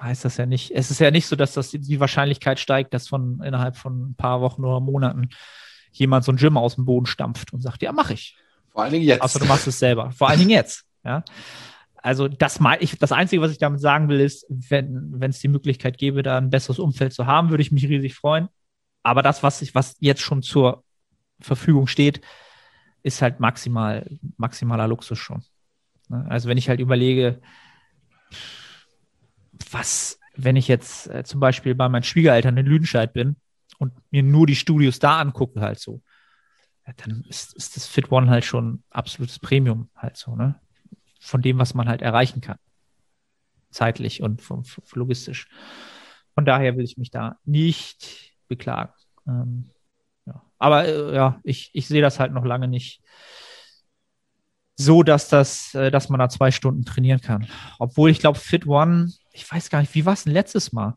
heißt das ja nicht. Es ist ja nicht so, dass das die Wahrscheinlichkeit steigt, dass von innerhalb von ein paar Wochen oder Monaten jemand so ein Gym aus dem Boden stampft und sagt, ja, mach ich. Vor allen Dingen jetzt. Außer du machst es selber. Vor allen Dingen jetzt. Ja. Also das mal, ich, das Einzige, was ich damit sagen will, ist, wenn wenn es die Möglichkeit gäbe, da ein besseres Umfeld zu haben, würde ich mich riesig freuen. Aber das, was ich, was jetzt schon zur Verfügung steht, ist halt maximal, maximaler Luxus schon. Ne? Also wenn ich halt überlege, was, wenn ich jetzt äh, zum Beispiel bei meinen Schwiegereltern in Lüdenscheid bin und mir nur die Studios da angucke, halt so, dann ist, ist das Fit One halt schon absolutes Premium halt so, ne? Von dem, was man halt erreichen kann. Zeitlich und vom, vom logistisch. Von daher will ich mich da nicht beklagen. Ähm. Aber äh, ja, ich, ich sehe das halt noch lange nicht so, dass das, äh, dass man da zwei Stunden trainieren kann. Obwohl ich glaube, Fit One, ich weiß gar nicht, wie war es denn letztes Mal?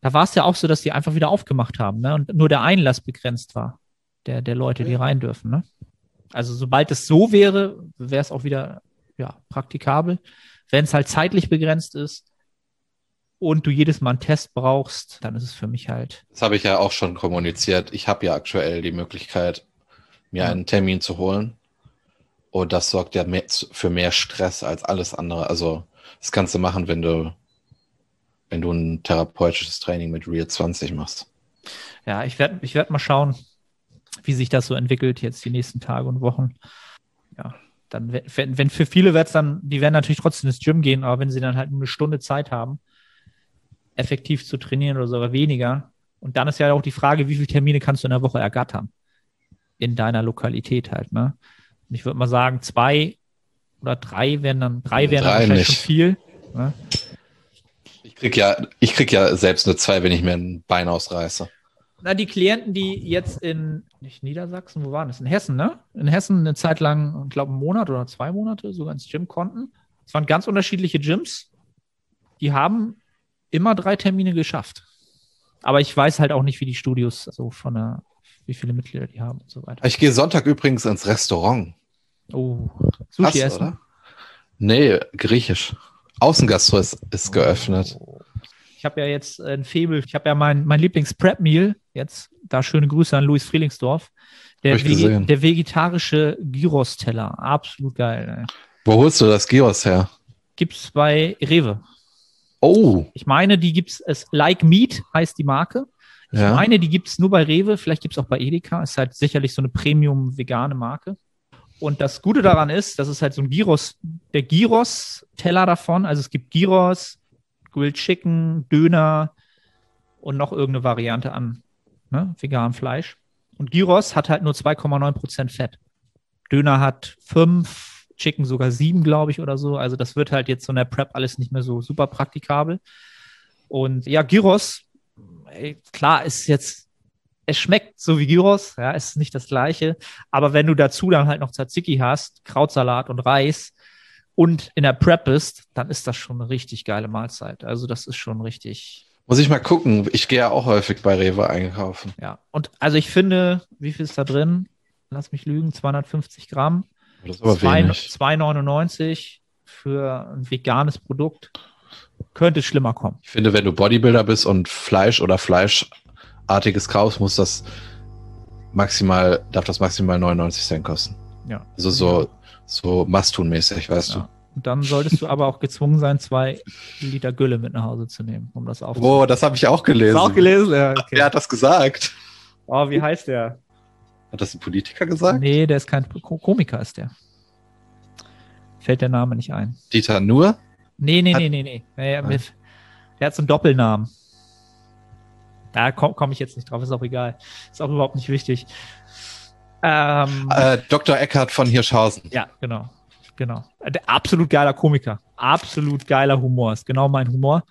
Da war es ja auch so, dass die einfach wieder aufgemacht haben, ne? Und nur der Einlass begrenzt war, der, der Leute, die rein dürfen, ne? Also sobald es so wäre, wäre es auch wieder ja, praktikabel. Wenn es halt zeitlich begrenzt ist und du jedes Mal einen Test brauchst, dann ist es für mich halt. Das habe ich ja auch schon kommuniziert. Ich habe ja aktuell die Möglichkeit, mir Ja. einen Termin zu holen. Und das sorgt ja mehr, für mehr Stress als alles andere. Also, das kannst du machen, wenn du, wenn du ein therapeutisches Training mit Real 20 machst. Ja, ich werde ich werd mal schauen, wie sich das so entwickelt jetzt die nächsten Tage und Wochen. Ja, dann, we- wenn, wenn für viele wird's dann, die werden natürlich trotzdem ins Gym gehen, aber wenn sie dann halt nur eine Stunde Zeit haben, effektiv zu trainieren oder sogar weniger. Und dann ist ja auch die Frage, wie viele Termine kannst du in der Woche ergattern? In deiner Lokalität halt, ne? Und ich würde mal sagen, zwei oder drei wären dann, drei wären dann Drei wahrscheinlich schon nicht. viel. Ne? Ich krieg ja, ich krieg ja selbst eine 2, wenn ich mir ein Bein ausreiße. Na, die Klienten, die jetzt in nicht Niedersachsen, wo waren das? In Hessen, ne? In Hessen eine Zeit lang, ich glaube, einen Monat oder zwei Monate sogar ins Gym konnten. Es waren ganz unterschiedliche Gyms. Die haben immer drei Termine geschafft. Aber ich weiß halt auch nicht, wie die Studios so von der, wie viele Mitglieder die haben und so weiter. Ich gehe Sonntag übrigens ins Restaurant. Oh, Hast Sushi du, essen. oder? Nee, griechisch. Außengastro ist, ist geöffnet. Oh. Ich habe ja jetzt ein Faible, ich habe ja mein, mein Lieblings-Prep-Meal jetzt, da schöne Grüße an Luis Frielingsdorf. Der, gesehen. der vegetarische Gyros-Teller, absolut geil. Ey. Wo holst du das Gyros her? Gibt's bei Rewe. Oh, Ich meine, die gibt's, es Like Meat heißt die Marke. Ich ja. meine, die gibt's nur bei Rewe, vielleicht gibt's auch bei Edeka. Ist halt sicherlich so eine Premium-vegane Marke. Und das Gute daran ist, das ist halt so ein Gyros, der Gyros-Teller davon. Also es gibt Gyros, Grilled Chicken, Döner und noch irgendeine Variante an ne, veganem Fleisch. Und Gyros hat halt nur 2,9 Prozent Fett. Döner hat 5, Chicken sogar 7, glaube ich, oder so. Also das wird halt jetzt so in der Prep alles nicht mehr so super praktikabel. Und ja, Gyros, ey, klar, ist jetzt, es schmeckt so wie Gyros, ja, ist nicht das gleiche. Aber wenn du dazu dann halt noch Tzatziki hast, Krautsalat und Reis und in der Prep bist, dann ist das schon eine richtig geile Mahlzeit. Also das ist schon richtig, Muss ich mal gucken. Ich gehe ja auch häufig bei Rewe einkaufen. ja. Und also ich finde, wie viel ist da drin? Lass mich lügen, 250 Gramm. Das ist aber Zwei- wenig. 2,99 für ein veganes Produkt. Könnte schlimmer kommen. Ich finde, wenn du Bodybuilder bist und Fleisch oder Fleischartiges kaufst, muss das maximal, darf das maximal 99 Cent kosten. Ja. Also so, so Must-Tun-mäßig, weißt Ja. Und dann solltest du aber auch gezwungen sein, zwei Liter Gülle mit nach Hause zu nehmen, um das du. aufzunehmen. Oh, das habe ich auch gelesen. Du auch gelesen? Ja, okay. Wer hat das gesagt? Oh, wie heißt der? Hat das ein Politiker gesagt? Nee, der ist kein Ko Komiker, ist der. Fällt der Name nicht ein. Dieter Nur? Nee, nee, Hat- nee, nee, nee. nee mit, der hat so einen Doppelnamen. Da komme komm ich jetzt nicht drauf, ist auch egal. Ist auch überhaupt nicht wichtig. Ähm, Äh, Dr. Eckhard von Hirschhausen. Ja, genau. Genau. Der absolut geiler Komiker. Absolut geiler Humor. Ist genau mein Humor.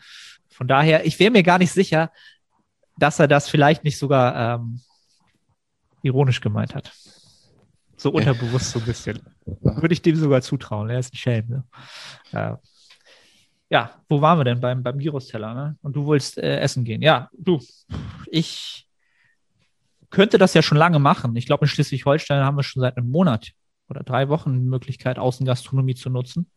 Von daher, ich wäre mir gar nicht sicher, dass er das vielleicht nicht sogar ähm, ironisch gemeint hat. So unterbewusst so ein bisschen. Würde ich dem sogar zutrauen. Er ist ein Schelm. Ne? Ja. ja, wo waren wir denn? Beim, beim Gyros-Teller, ne? Und du wolltest äh, essen gehen. Ja, du, ich könnte das ja schon lange machen. Ich glaube, in Schleswig-Holstein haben wir schon seit einem Monat oder drei Wochen die Möglichkeit, Außengastronomie zu nutzen.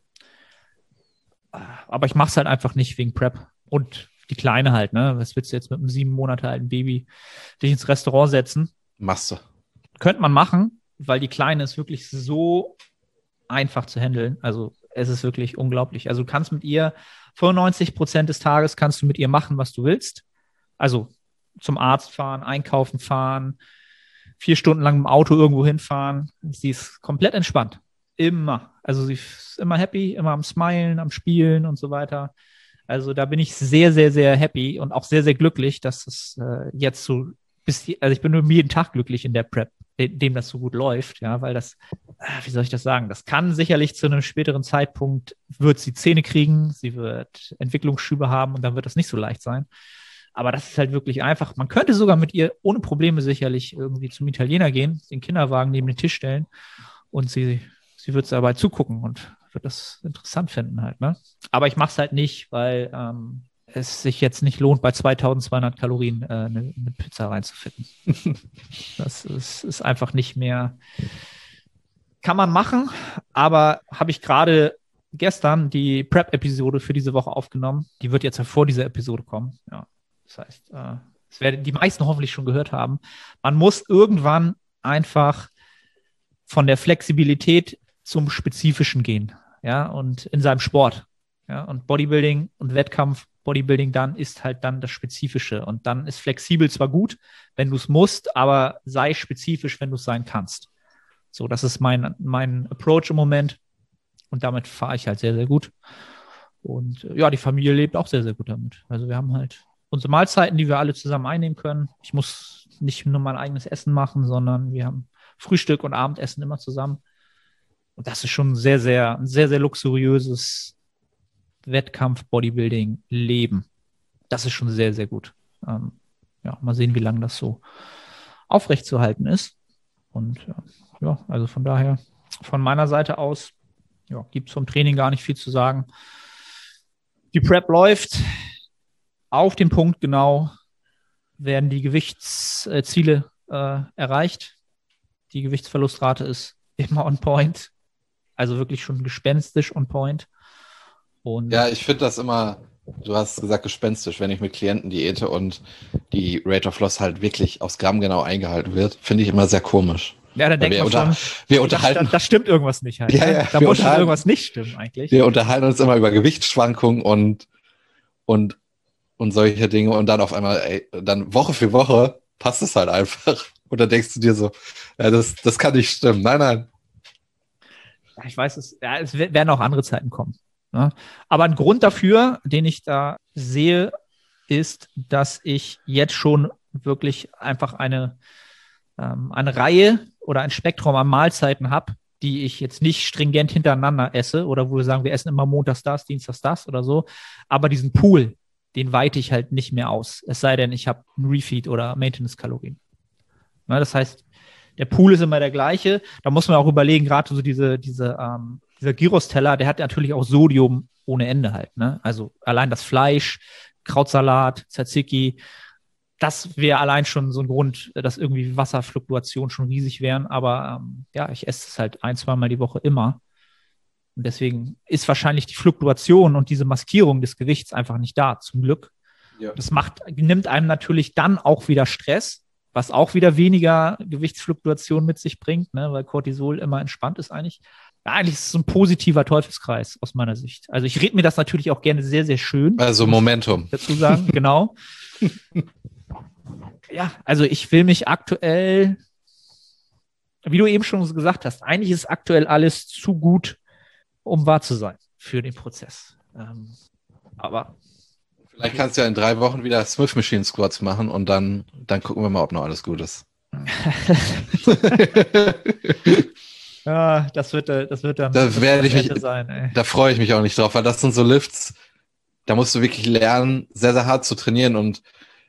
Aber ich mache es halt einfach nicht wegen Prep. Und die Kleine halt, ne? Was willst du jetzt mit einem sieben Monate alten Baby dich ins Restaurant setzen? Du. Könnte man machen, weil die Kleine ist wirklich so einfach zu handeln. Also es ist wirklich unglaublich. Also du kannst mit ihr 95 Prozent des Tages kannst du mit ihr machen, was du willst. Also zum Arzt fahren, einkaufen fahren, vier Stunden lang im Auto irgendwo hinfahren. Sie ist komplett entspannt. Immer. Also sie ist immer happy, immer am Smilen, am Spielen und so weiter. Also da bin ich sehr, sehr, sehr happy und auch sehr, sehr glücklich, dass es äh, jetzt so bis, also ich bin nur jeden Tag glücklich in der Prep, in dem das so gut läuft, ja, weil das, äh, wie soll ich das sagen, das kann sicherlich zu einem späteren Zeitpunkt, wird sie Zähne kriegen, sie wird Entwicklungsschübe haben und dann wird das nicht so leicht sein. Aber das ist halt wirklich einfach. Man könnte sogar mit ihr ohne Probleme sicherlich irgendwie zum Italiener gehen, den Kinderwagen neben den Tisch stellen und sie, sie wird dabei zugucken und wird das interessant finden halt. Ne? Aber ich mache es halt nicht, weil ähm, es sich jetzt nicht lohnt, bei 2200 Kalorien äh, eine, eine Pizza reinzufinden. das ist, ist einfach nicht mehr. Kann man machen, aber habe ich gerade gestern die Prep-Episode für diese Woche aufgenommen. Die wird jetzt vor dieser Episode kommen. Ja, das heißt, äh, das werden die meisten hoffentlich schon gehört haben. Man muss irgendwann einfach von der Flexibilität zum Spezifischen gehen. Ja, und in seinem Sport. Ja, und Bodybuilding und Wettkampf, Bodybuilding dann ist halt dann das Spezifische. Und dann ist flexibel zwar gut, wenn du es musst, aber sei spezifisch, wenn du es sein kannst. So, das ist mein, mein Approach im Moment. Und damit fahre ich halt sehr, sehr gut. Und äh, ja, die Familie lebt auch sehr, sehr gut damit. Also wir haben halt unsere Mahlzeiten, die wir alle zusammen einnehmen können. Ich muss nicht nur mein eigenes Essen machen, sondern wir haben Frühstück und Abendessen immer zusammen. Und das ist schon sehr, sehr, sehr, sehr luxuriöses Wettkampf-Bodybuilding-Leben. Das ist schon sehr, sehr gut. Ähm, ja, mal sehen, wie lange das so aufrechtzuerhalten ist. Und ja, also von daher, von meiner Seite aus, ja, gibt es vom Training gar nicht viel zu sagen. Die Prep läuft auf den Punkt genau, werden die Gewichtsziele äh, erreicht. Die Gewichtsverlustrate ist immer on point. Also wirklich schon gespenstisch on point. Und ja, ich finde das immer, du hast gesagt, gespenstisch, wenn ich mit Klienten diete und die Rate of Loss halt wirklich aufs Gramm genau eingehalten wird, finde ich immer sehr komisch. Ja, da denkt man unter, schon, wir unterhalten, da, da, stimmt irgendwas nicht halt. Ja, ne? ja, da muss schon irgendwas nicht stimmen eigentlich. Wir unterhalten uns immer über Gewichtsschwankungen und, und, und solche Dinge und dann auf einmal, ey, dann Woche für Woche passt es halt einfach. Und dann denkst du dir so, ja, das, das kann nicht stimmen. Nein, nein, ich weiß es, ja, es werden auch andere Zeiten kommen. Ne? Aber ein Grund dafür, den ich da sehe, ist, dass ich jetzt schon wirklich einfach eine, ähm, eine Reihe oder ein Spektrum an Mahlzeiten habe, die ich jetzt nicht stringent hintereinander esse oder wo wir sagen, wir essen immer montags das, dienstags das oder so. Aber diesen Pool, den weite ich halt nicht mehr aus. Es sei denn, ich habe ein Refeed oder Maintenance-Kalorien. Ne, das heißt, der Pool ist immer der gleiche. Da muss man auch überlegen, gerade so diese, diese, ähm, dieser Gyros-Teller, der hat natürlich auch Sodium ohne Ende halt. Ne? Also allein das Fleisch, Krautsalat, Tzatziki, das wäre allein schon so ein Grund, dass irgendwie Wasserfluktuationen schon riesig wären. Aber ähm, ja, ich esse es halt ein, zweimal die Woche immer. Und deswegen ist wahrscheinlich die Fluktuation und diese Maskierung des Gewichts einfach nicht da, zum Glück. Ja. Das macht, nimmt einem natürlich dann auch wieder Stress, was auch wieder weniger Gewichtsfluktuation mit sich bringt, ne, weil Cortisol immer entspannt ist eigentlich. Eigentlich ist es ein positiver Teufelskreis aus meiner Sicht. Also ich rede mir das natürlich auch gerne sehr, sehr schön. Also Momentum. Dazu sagen, genau. ja, also ich will mich aktuell, wie du eben schon gesagt hast, eigentlich ist aktuell alles zu gut, um wahr zu sein für den Prozess. Ähm, aber Vielleicht kannst du ja in drei Wochen wieder Smith Machine Squats machen und dann, dann gucken wir mal, ob noch alles gut ist. ja, das wird, das wird dann da werde ich mich, sein. Ey. Da freue ich mich auch nicht drauf, weil das sind so Lifts, da musst du wirklich lernen, sehr, sehr hart zu trainieren und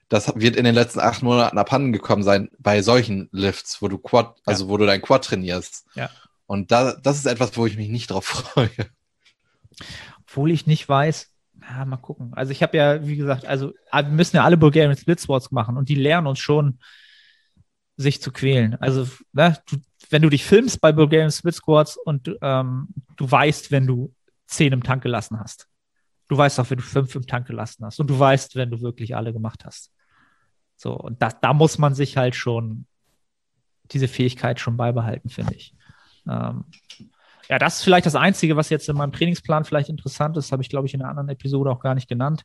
das wird in den letzten acht Monaten abhanden gekommen sein bei solchen Lifts, wo du Quad, also wo du dein Quad trainierst. Ja. Und da, das ist etwas, wo ich mich nicht drauf freue. Obwohl ich nicht weiß, ja, mal gucken. Also ich habe ja, wie gesagt, also wir müssen ja alle Bulgarian Split Sports machen und die lernen uns schon, sich zu quälen. Also ne, du, wenn du dich filmst bei Bulgarian Split Squats und ähm, du weißt, wenn du zehn im Tank gelassen hast. Du weißt auch, wenn du fünf im Tank gelassen hast. Und du weißt, wenn du wirklich alle gemacht hast. So, und da, da muss man sich halt schon diese Fähigkeit schon beibehalten, finde ich. Ähm, ja, das ist vielleicht das Einzige, was jetzt in meinem Trainingsplan vielleicht interessant ist, habe ich, glaube ich, in einer anderen Episode auch gar nicht genannt.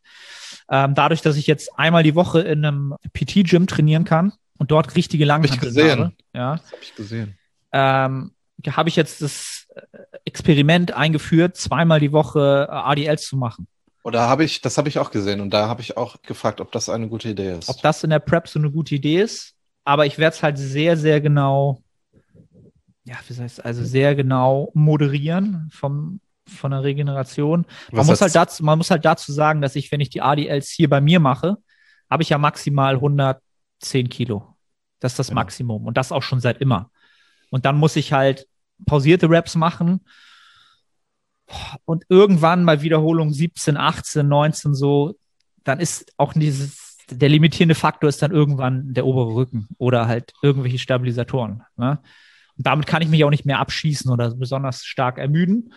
Ähm, dadurch, dass ich jetzt einmal die Woche in einem PT-Gym trainieren kann und dort richtige Langhanteln habe. Ja. Das habe ich gesehen. Ähm, habe ich jetzt das, Experiment eingeführt, zweimal die Woche äh, ADLs zu machen. Oder habe ich, das habe ich auch gesehen und da habe ich auch gefragt, ob das eine gute Idee ist. Ob das in der Prep so eine gute Idee ist, aber ich werde es halt sehr, sehr genau, ja, wie heißt also sehr genau moderieren vom, von der Regeneration. Man Was muss, halt dazu, man muss halt dazu sagen, dass ich, wenn ich die ADLs hier bei mir mache, habe ich ja maximal 110 Kilo. Das ist das Genau. Maximum. Und das auch schon seit immer. Und dann muss ich halt pausierte Reps machen. Und irgendwann bei Wiederholung 17, 18, 19 so, dann ist auch dieses, der limitierende Faktor ist dann irgendwann der obere Rücken oder halt irgendwelche Stabilisatoren. Ne? Und damit kann ich mich auch nicht mehr abschießen oder besonders stark ermüden.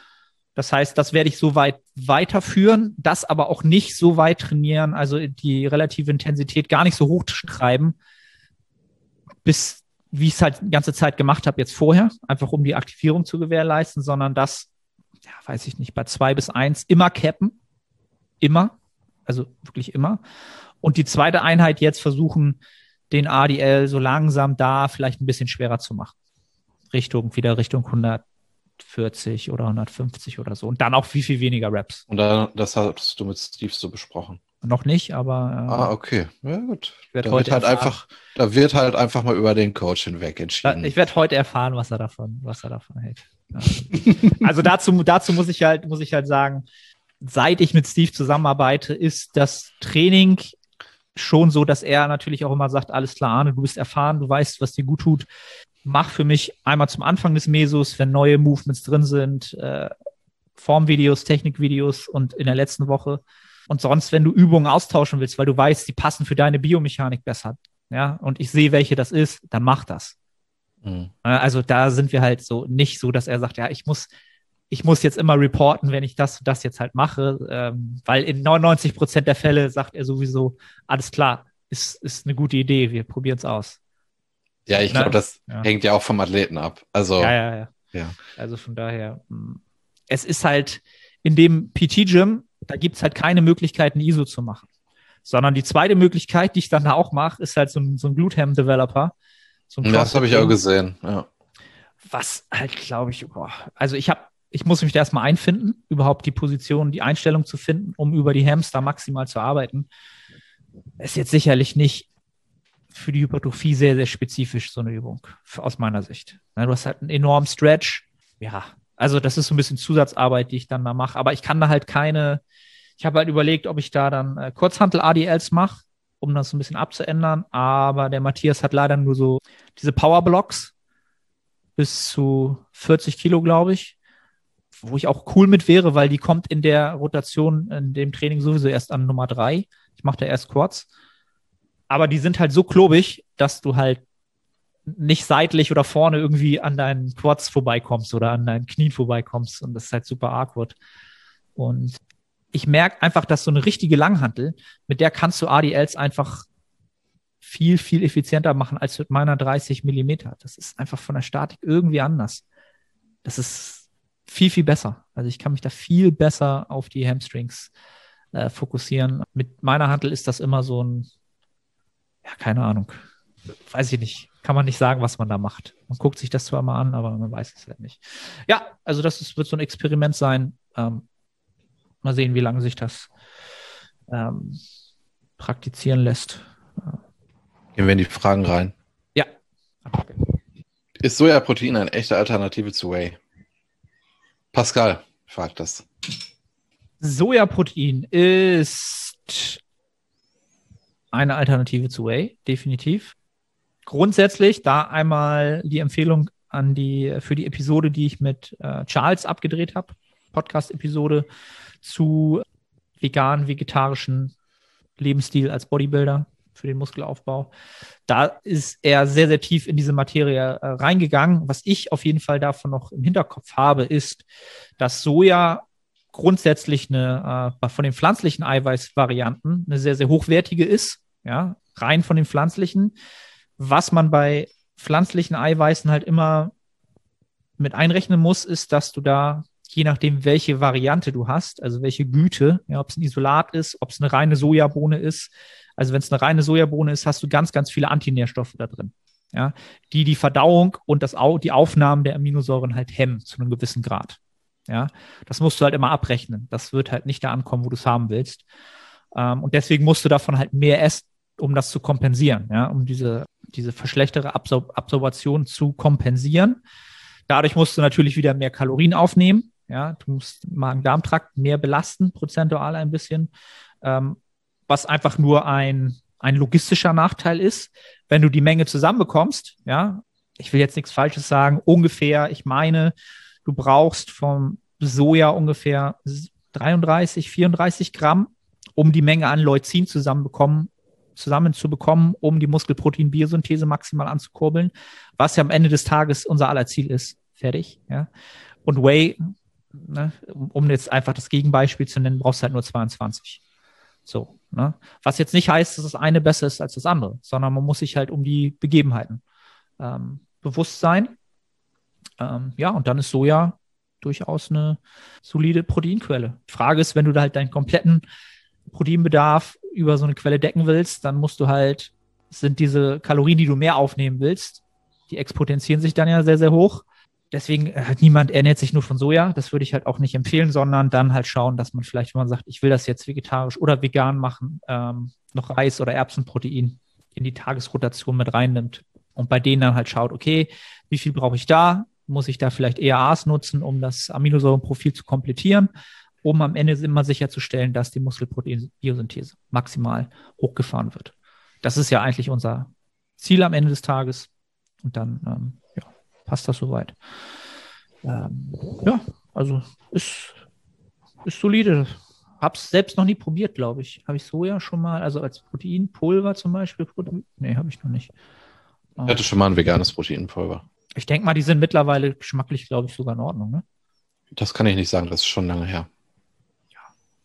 Das heißt, das werde ich so weit weiterführen, das aber auch nicht so weit trainieren, also die relative Intensität gar nicht so hoch treiben, bis wie ich es halt die ganze Zeit gemacht habe jetzt vorher, einfach um die Aktivierung zu gewährleisten, sondern das, ja, weiß ich nicht, bei zwei bis eins immer cappen. Immer. Also wirklich immer. Und die zweite Einheit jetzt versuchen, den ADL so langsam da vielleicht ein bisschen schwerer zu machen. Richtung, wieder Richtung 140 oder 150 oder so. Und dann auch viel, viel weniger Raps. Und da, das hast du mit Steve so besprochen. Noch nicht, aber äh, Ah, okay. Ja, gut. Da wird halt erfahren, einfach, da wird halt einfach mal über den Coach hinweg entschieden. Ich werde heute erfahren, was er davon, was er davon hält. Ja. also dazu, dazu muss ich halt, muss ich halt sagen, seit ich mit Steve zusammenarbeite, ist das Training schon so, dass er natürlich auch immer sagt, alles klar, Arne, du bist erfahren, du weißt, was dir gut tut. Mach für mich einmal zum Anfang des Mesos, wenn neue Movements drin sind, äh, Formvideos, Technikvideos und in der letzten Woche. Und sonst, wenn du Übungen austauschen willst, weil du weißt, die passen für deine Biomechanik besser, ja, und ich sehe, welche das ist, dann mach das. Mhm. Also da sind wir halt so nicht so, dass er sagt, ja, ich muss, ich muss jetzt immer reporten, wenn ich das und das jetzt halt mache, ähm, weil in 99 Prozent der Fälle sagt er sowieso, alles klar, ist, ist eine gute Idee, wir probieren es aus. Ja, ich Na, glaube, das ja. hängt ja auch vom Athleten ab. Also, Ja, ja, ja. Ja. Also von daher, mh, es ist halt in dem PT-Gym, da gibt's halt keine Möglichkeit, ein ISO zu machen. Sondern die zweite Möglichkeit, die ich dann da auch mache, ist halt so ein, so ein Glutham-Developer. So ein das habe ich auch gesehen. Ja. was halt, glaube ich, boah, also ich habe, ich muss mich da erstmal einfinden, überhaupt die Position, die Einstellung zu finden, um über die Hamster maximal zu arbeiten. Ist jetzt sicherlich nicht für die Hypertrophie sehr, sehr spezifisch, so eine Übung, aus meiner Sicht. Du hast halt einen enormen Stretch. Ja, also das ist so ein bisschen Zusatzarbeit, die ich dann da mache. Aber ich kann da halt keine, ich habe halt überlegt, ob ich da dann äh, Kurzhantel-ADLs mache, um das so ein bisschen abzuändern. Aber der Matthias hat leider nur so diese Powerblocks bis zu 40 Kilo, glaube ich. Wo ich auch cool mit wäre, weil die kommt in der Rotation, in dem Training sowieso erst an Nummer drei. Ich mache da erst Quads. Aber die sind halt so klobig, dass du halt nicht seitlich oder vorne irgendwie an deinen Quads vorbeikommst oder an deinen Knien vorbeikommst. Und das ist halt super awkward. Und ich merke einfach, dass so eine richtige Langhantel, mit der kannst du ADLs einfach viel, viel effizienter machen als mit meiner 30 Millimeter. Das ist einfach von der Statik irgendwie anders. Das ist viel, viel besser. Also ich kann mich da viel besser auf die Hamstrings äh, fokussieren. Mit meiner Hantel ist das immer so ein, ja, keine Ahnung. Weiß ich nicht. Kann man nicht sagen, was man da macht. Man guckt sich das zwar mal an, aber man weiß es halt nicht. Ja, also das ist, wird so ein Experiment sein. Ähm, mal sehen, wie lange sich das ähm, praktizieren lässt. Gehen wir in die Fragen rein. Ja. Ist Sojaprotein eine echte Alternative zu Whey? Pascal fragt das. Sojaprotein ist eine Alternative zu Whey, definitiv. Grundsätzlich da einmal die Empfehlung an die für die Episode, die ich mit äh, Charles abgedreht habe, Podcast-Episode zu vegan vegetarischen Lebensstil als Bodybuilder für den Muskelaufbau. Da ist er sehr sehr tief in diese Materie äh, reingegangen. Was ich auf jeden Fall davon noch im Hinterkopf habe, ist, dass Soja grundsätzlich eine äh, von den pflanzlichen Eiweißvarianten eine sehr, sehr hochwertige ist, ja, rein von den pflanzlichen. Was man bei pflanzlichen Eiweißen halt immer mit einrechnen muss, ist, dass du da, je nachdem, welche Variante du hast, also welche Güte, ja, ob es ein Isolat ist, ob es eine reine Sojabohne ist, also wenn es eine reine Sojabohne ist, hast du ganz, ganz viele Antinährstoffe da drin, ja, die die Verdauung und das, die Aufnahmen der Aminosäuren halt hemmen zu einem gewissen Grad. Ja, das musst du halt immer abrechnen. Das wird halt nicht da ankommen, wo du es haben willst. Ähm, und deswegen musst du davon halt mehr essen, um das zu kompensieren, ja, um diese, diese verschlechtere Absor Absorption zu kompensieren. Dadurch musst du natürlich wieder mehr Kalorien aufnehmen. Ja, du musst Magen-Darm-Trakt mehr belasten, prozentual ein bisschen, ähm, was einfach nur ein, ein logistischer Nachteil ist. Wenn du die Menge zusammenbekommst, ja, ich will jetzt nichts Falsches sagen, ungefähr, ich meine, du brauchst vom Soja ungefähr 33, 34 Gramm, um die Menge an Leucin zusammenbekommen, zusammenzubekommen, um die Muskelprotein-Biosynthese maximal anzukurbeln, was ja am Ende des Tages unser aller Ziel ist. Fertig, ja. Und Whey, ne, um jetzt einfach das Gegenbeispiel zu nennen, brauchst du halt nur 22. So, ne? Was jetzt nicht heißt, dass das eine besser ist als das andere, sondern man muss sich halt um die Begebenheiten ähm, bewusst sein. Ähm, ja, und dann ist Soja durchaus eine solide Proteinquelle. Frage ist, wenn du da halt deinen kompletten Proteinbedarf über so eine Quelle decken willst, dann musst du halt, sind diese Kalorien, die du mehr aufnehmen willst, die exponentieren sich dann ja sehr, sehr hoch. Deswegen äh, niemand ernährt sich nur von Soja. Das würde ich halt auch nicht empfehlen, sondern dann halt schauen, dass man vielleicht, wenn man sagt, ich will das jetzt vegetarisch oder vegan machen, ähm, noch Reis oder Erbsenprotein in die Tagesrotation mit reinnimmt und bei denen dann halt schaut, okay, wie viel brauche ich da? Muss ich da vielleicht ERAs nutzen, um das Aminosäurenprofil zu komplettieren? um am Ende immer sicherzustellen, dass die Muskelproteinbiosynthese maximal hochgefahren wird. Das ist ja eigentlich unser Ziel am Ende des Tages. Und dann ähm, passt das soweit. Ähm, ja, also ist, ist solide. Hab's selbst noch nie probiert, glaube ich. Habe ich Soja schon mal, also als Proteinpulver zum Beispiel? Nee, habe ich noch nicht. Ich hatte schon mal ein veganes Proteinpulver. Ich denke mal, die sind mittlerweile geschmacklich, glaube ich, sogar in Ordnung, ne? Das kann ich nicht sagen, das ist schon lange her.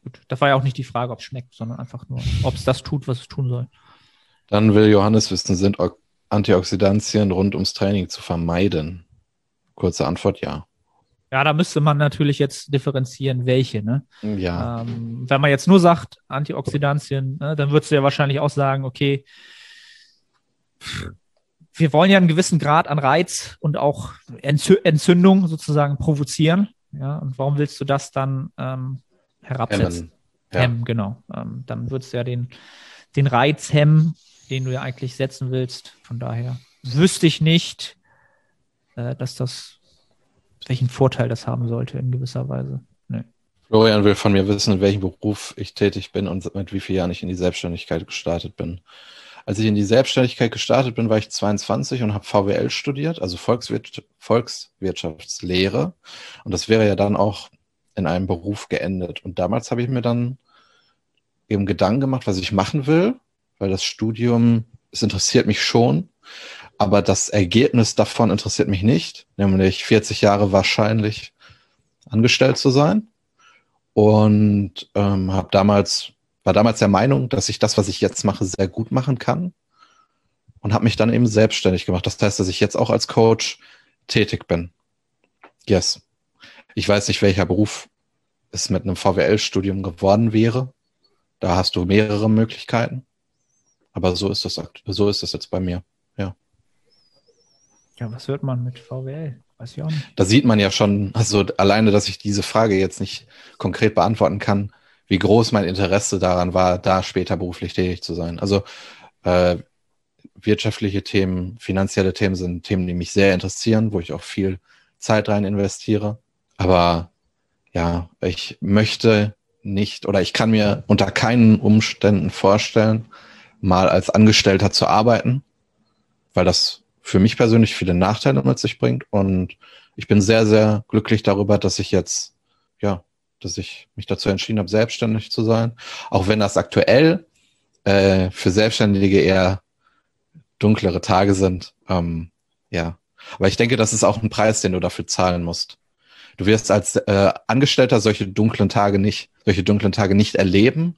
Gut, das war ja auch nicht die Frage, ob es schmeckt, sondern einfach nur, ob es das tut, was es tun soll. Dann will Johannes wissen, sind Antioxidantien rund ums Training zu vermeiden? Kurze Antwort, ja. Ja, da müsste man natürlich jetzt differenzieren, welche. Ne? Ja. Ähm, wenn man jetzt nur sagt Antioxidantien, ne, dann würdest du ja wahrscheinlich auch sagen, okay, wir wollen ja einen gewissen Grad an Reiz und auch Entzündung sozusagen provozieren. Ja, und warum willst du das dann ähm, herabsetzt. Ja. Hemmen, genau. Ähm, dann würdest du ja den, den Reiz hemmen, den du ja eigentlich setzen willst. Von daher wüsste ich nicht, äh, dass das, welchen Vorteil das haben sollte in gewisser Weise. Nee. Florian will von mir wissen, in welchem Beruf ich tätig bin und mit wie vielen Jahren ich in die Selbstständigkeit gestartet bin. Als ich in die Selbstständigkeit gestartet bin, war ich 22 und habe VWL studiert, also Volkswirtschaft, Volkswirtschaftslehre. Und das wäre ja dann auch in einem Beruf geendet. Und damals habe ich mir dann eben Gedanken gemacht, was ich machen will, weil das Studium, es interessiert mich schon, aber das Ergebnis davon interessiert mich nicht, nämlich 40 Jahre wahrscheinlich angestellt zu sein. Und ähm, habe damals, war damals der Meinung, dass ich das, was ich jetzt mache, sehr gut machen kann. Und habe mich dann eben selbstständig gemacht. Das heißt, dass ich jetzt auch als Coach tätig bin. Yes. Ich weiß nicht, welcher Beruf es mit einem VWL-Studium geworden wäre. Da hast du mehrere Möglichkeiten. Aber so ist das, so ist das jetzt bei mir. Ja. Ja, was wird man mit VWL? Weiß ich auch nicht. Da sieht man ja schon, also alleine, dass ich diese Frage jetzt nicht konkret beantworten kann, wie groß mein Interesse daran war, da später beruflich tätig zu sein. Also äh, wirtschaftliche Themen, finanzielle Themen sind Themen, die mich sehr interessieren, wo ich auch viel Zeit rein investiere. Aber ja, ich möchte nicht oder ich kann mir unter keinen Umständen vorstellen, mal als Angestellter zu arbeiten, weil das für mich persönlich viele Nachteile mit sich bringt. Und ich bin sehr, sehr glücklich darüber, dass ich jetzt, ja, dass ich mich dazu entschieden habe, selbstständig zu sein. Auch wenn das aktuell äh, für Selbstständige eher dunklere Tage sind. Ähm, ja. Aber ich denke, das ist auch ein Preis, den du dafür zahlen musst. Du wirst als äh, Angestellter solche dunklen Tage nicht, solche dunklen Tage nicht erleben,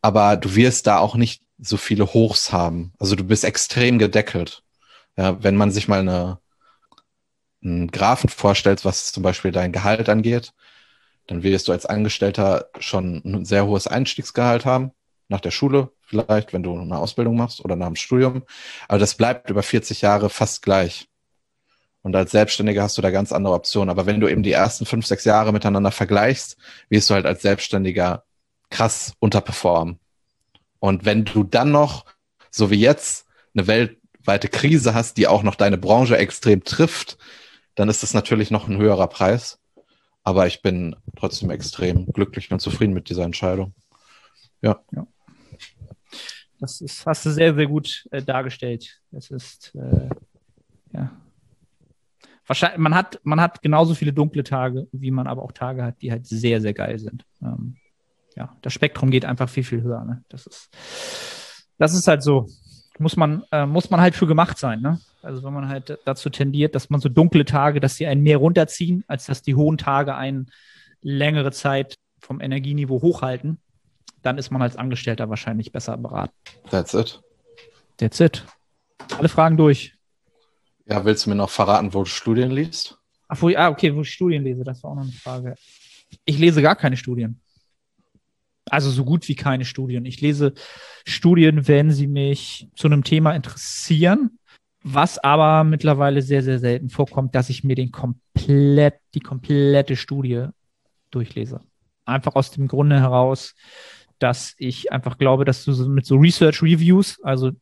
aber du wirst da auch nicht so viele Hochs haben. Also du bist extrem gedeckelt. Ja, wenn man sich mal eine, einen Graphen vorstellt, was zum Beispiel dein Gehalt angeht, dann wirst du als Angestellter schon ein sehr hohes Einstiegsgehalt haben, nach der Schule vielleicht, wenn du eine Ausbildung machst oder nach dem Studium. Aber das bleibt über 40 Jahre fast gleich. Und als Selbstständiger hast du da ganz andere Optionen. Aber wenn du eben die ersten fünf, sechs Jahre miteinander vergleichst, wirst du halt als Selbstständiger krass unterperformen. Und wenn du dann noch, so wie jetzt, eine weltweite Krise hast, die auch noch deine Branche extrem trifft, dann ist das natürlich noch ein höherer Preis. Aber ich bin trotzdem extrem glücklich und zufrieden mit dieser Entscheidung. Ja. ja. Das ist, hast du sehr, sehr gut äh, dargestellt. Es ist, äh, ja. Wahrscheinlich, man hat, man hat genauso viele dunkle Tage, wie man aber auch Tage hat, die halt sehr, sehr geil sind. Ähm, ja, das Spektrum geht einfach viel, viel höher. Ne? Das ist, das ist halt so. Muss man, äh, muss man halt für gemacht sein, ne? Also wenn man halt dazu tendiert, dass man so dunkle Tage, dass sie einen mehr runterziehen, als dass die hohen Tage einen längere Zeit vom Energieniveau hochhalten, dann ist man als Angestellter wahrscheinlich besser beraten. That's it. That's it. Alle Fragen durch. Ja, willst du mir noch verraten, wo du Studien liest? Ach, wo, ah, okay, wo ich Studien lese, das war auch noch eine Frage. Ich lese gar keine Studien. Also so gut wie keine Studien. Ich lese Studien, wenn sie mich zu einem Thema interessieren, was aber mittlerweile sehr, sehr selten vorkommt, dass ich mir den komplett, die komplette Studie durchlese. Einfach aus dem Grunde heraus, dass ich einfach glaube, dass du mit so Research Reviews, also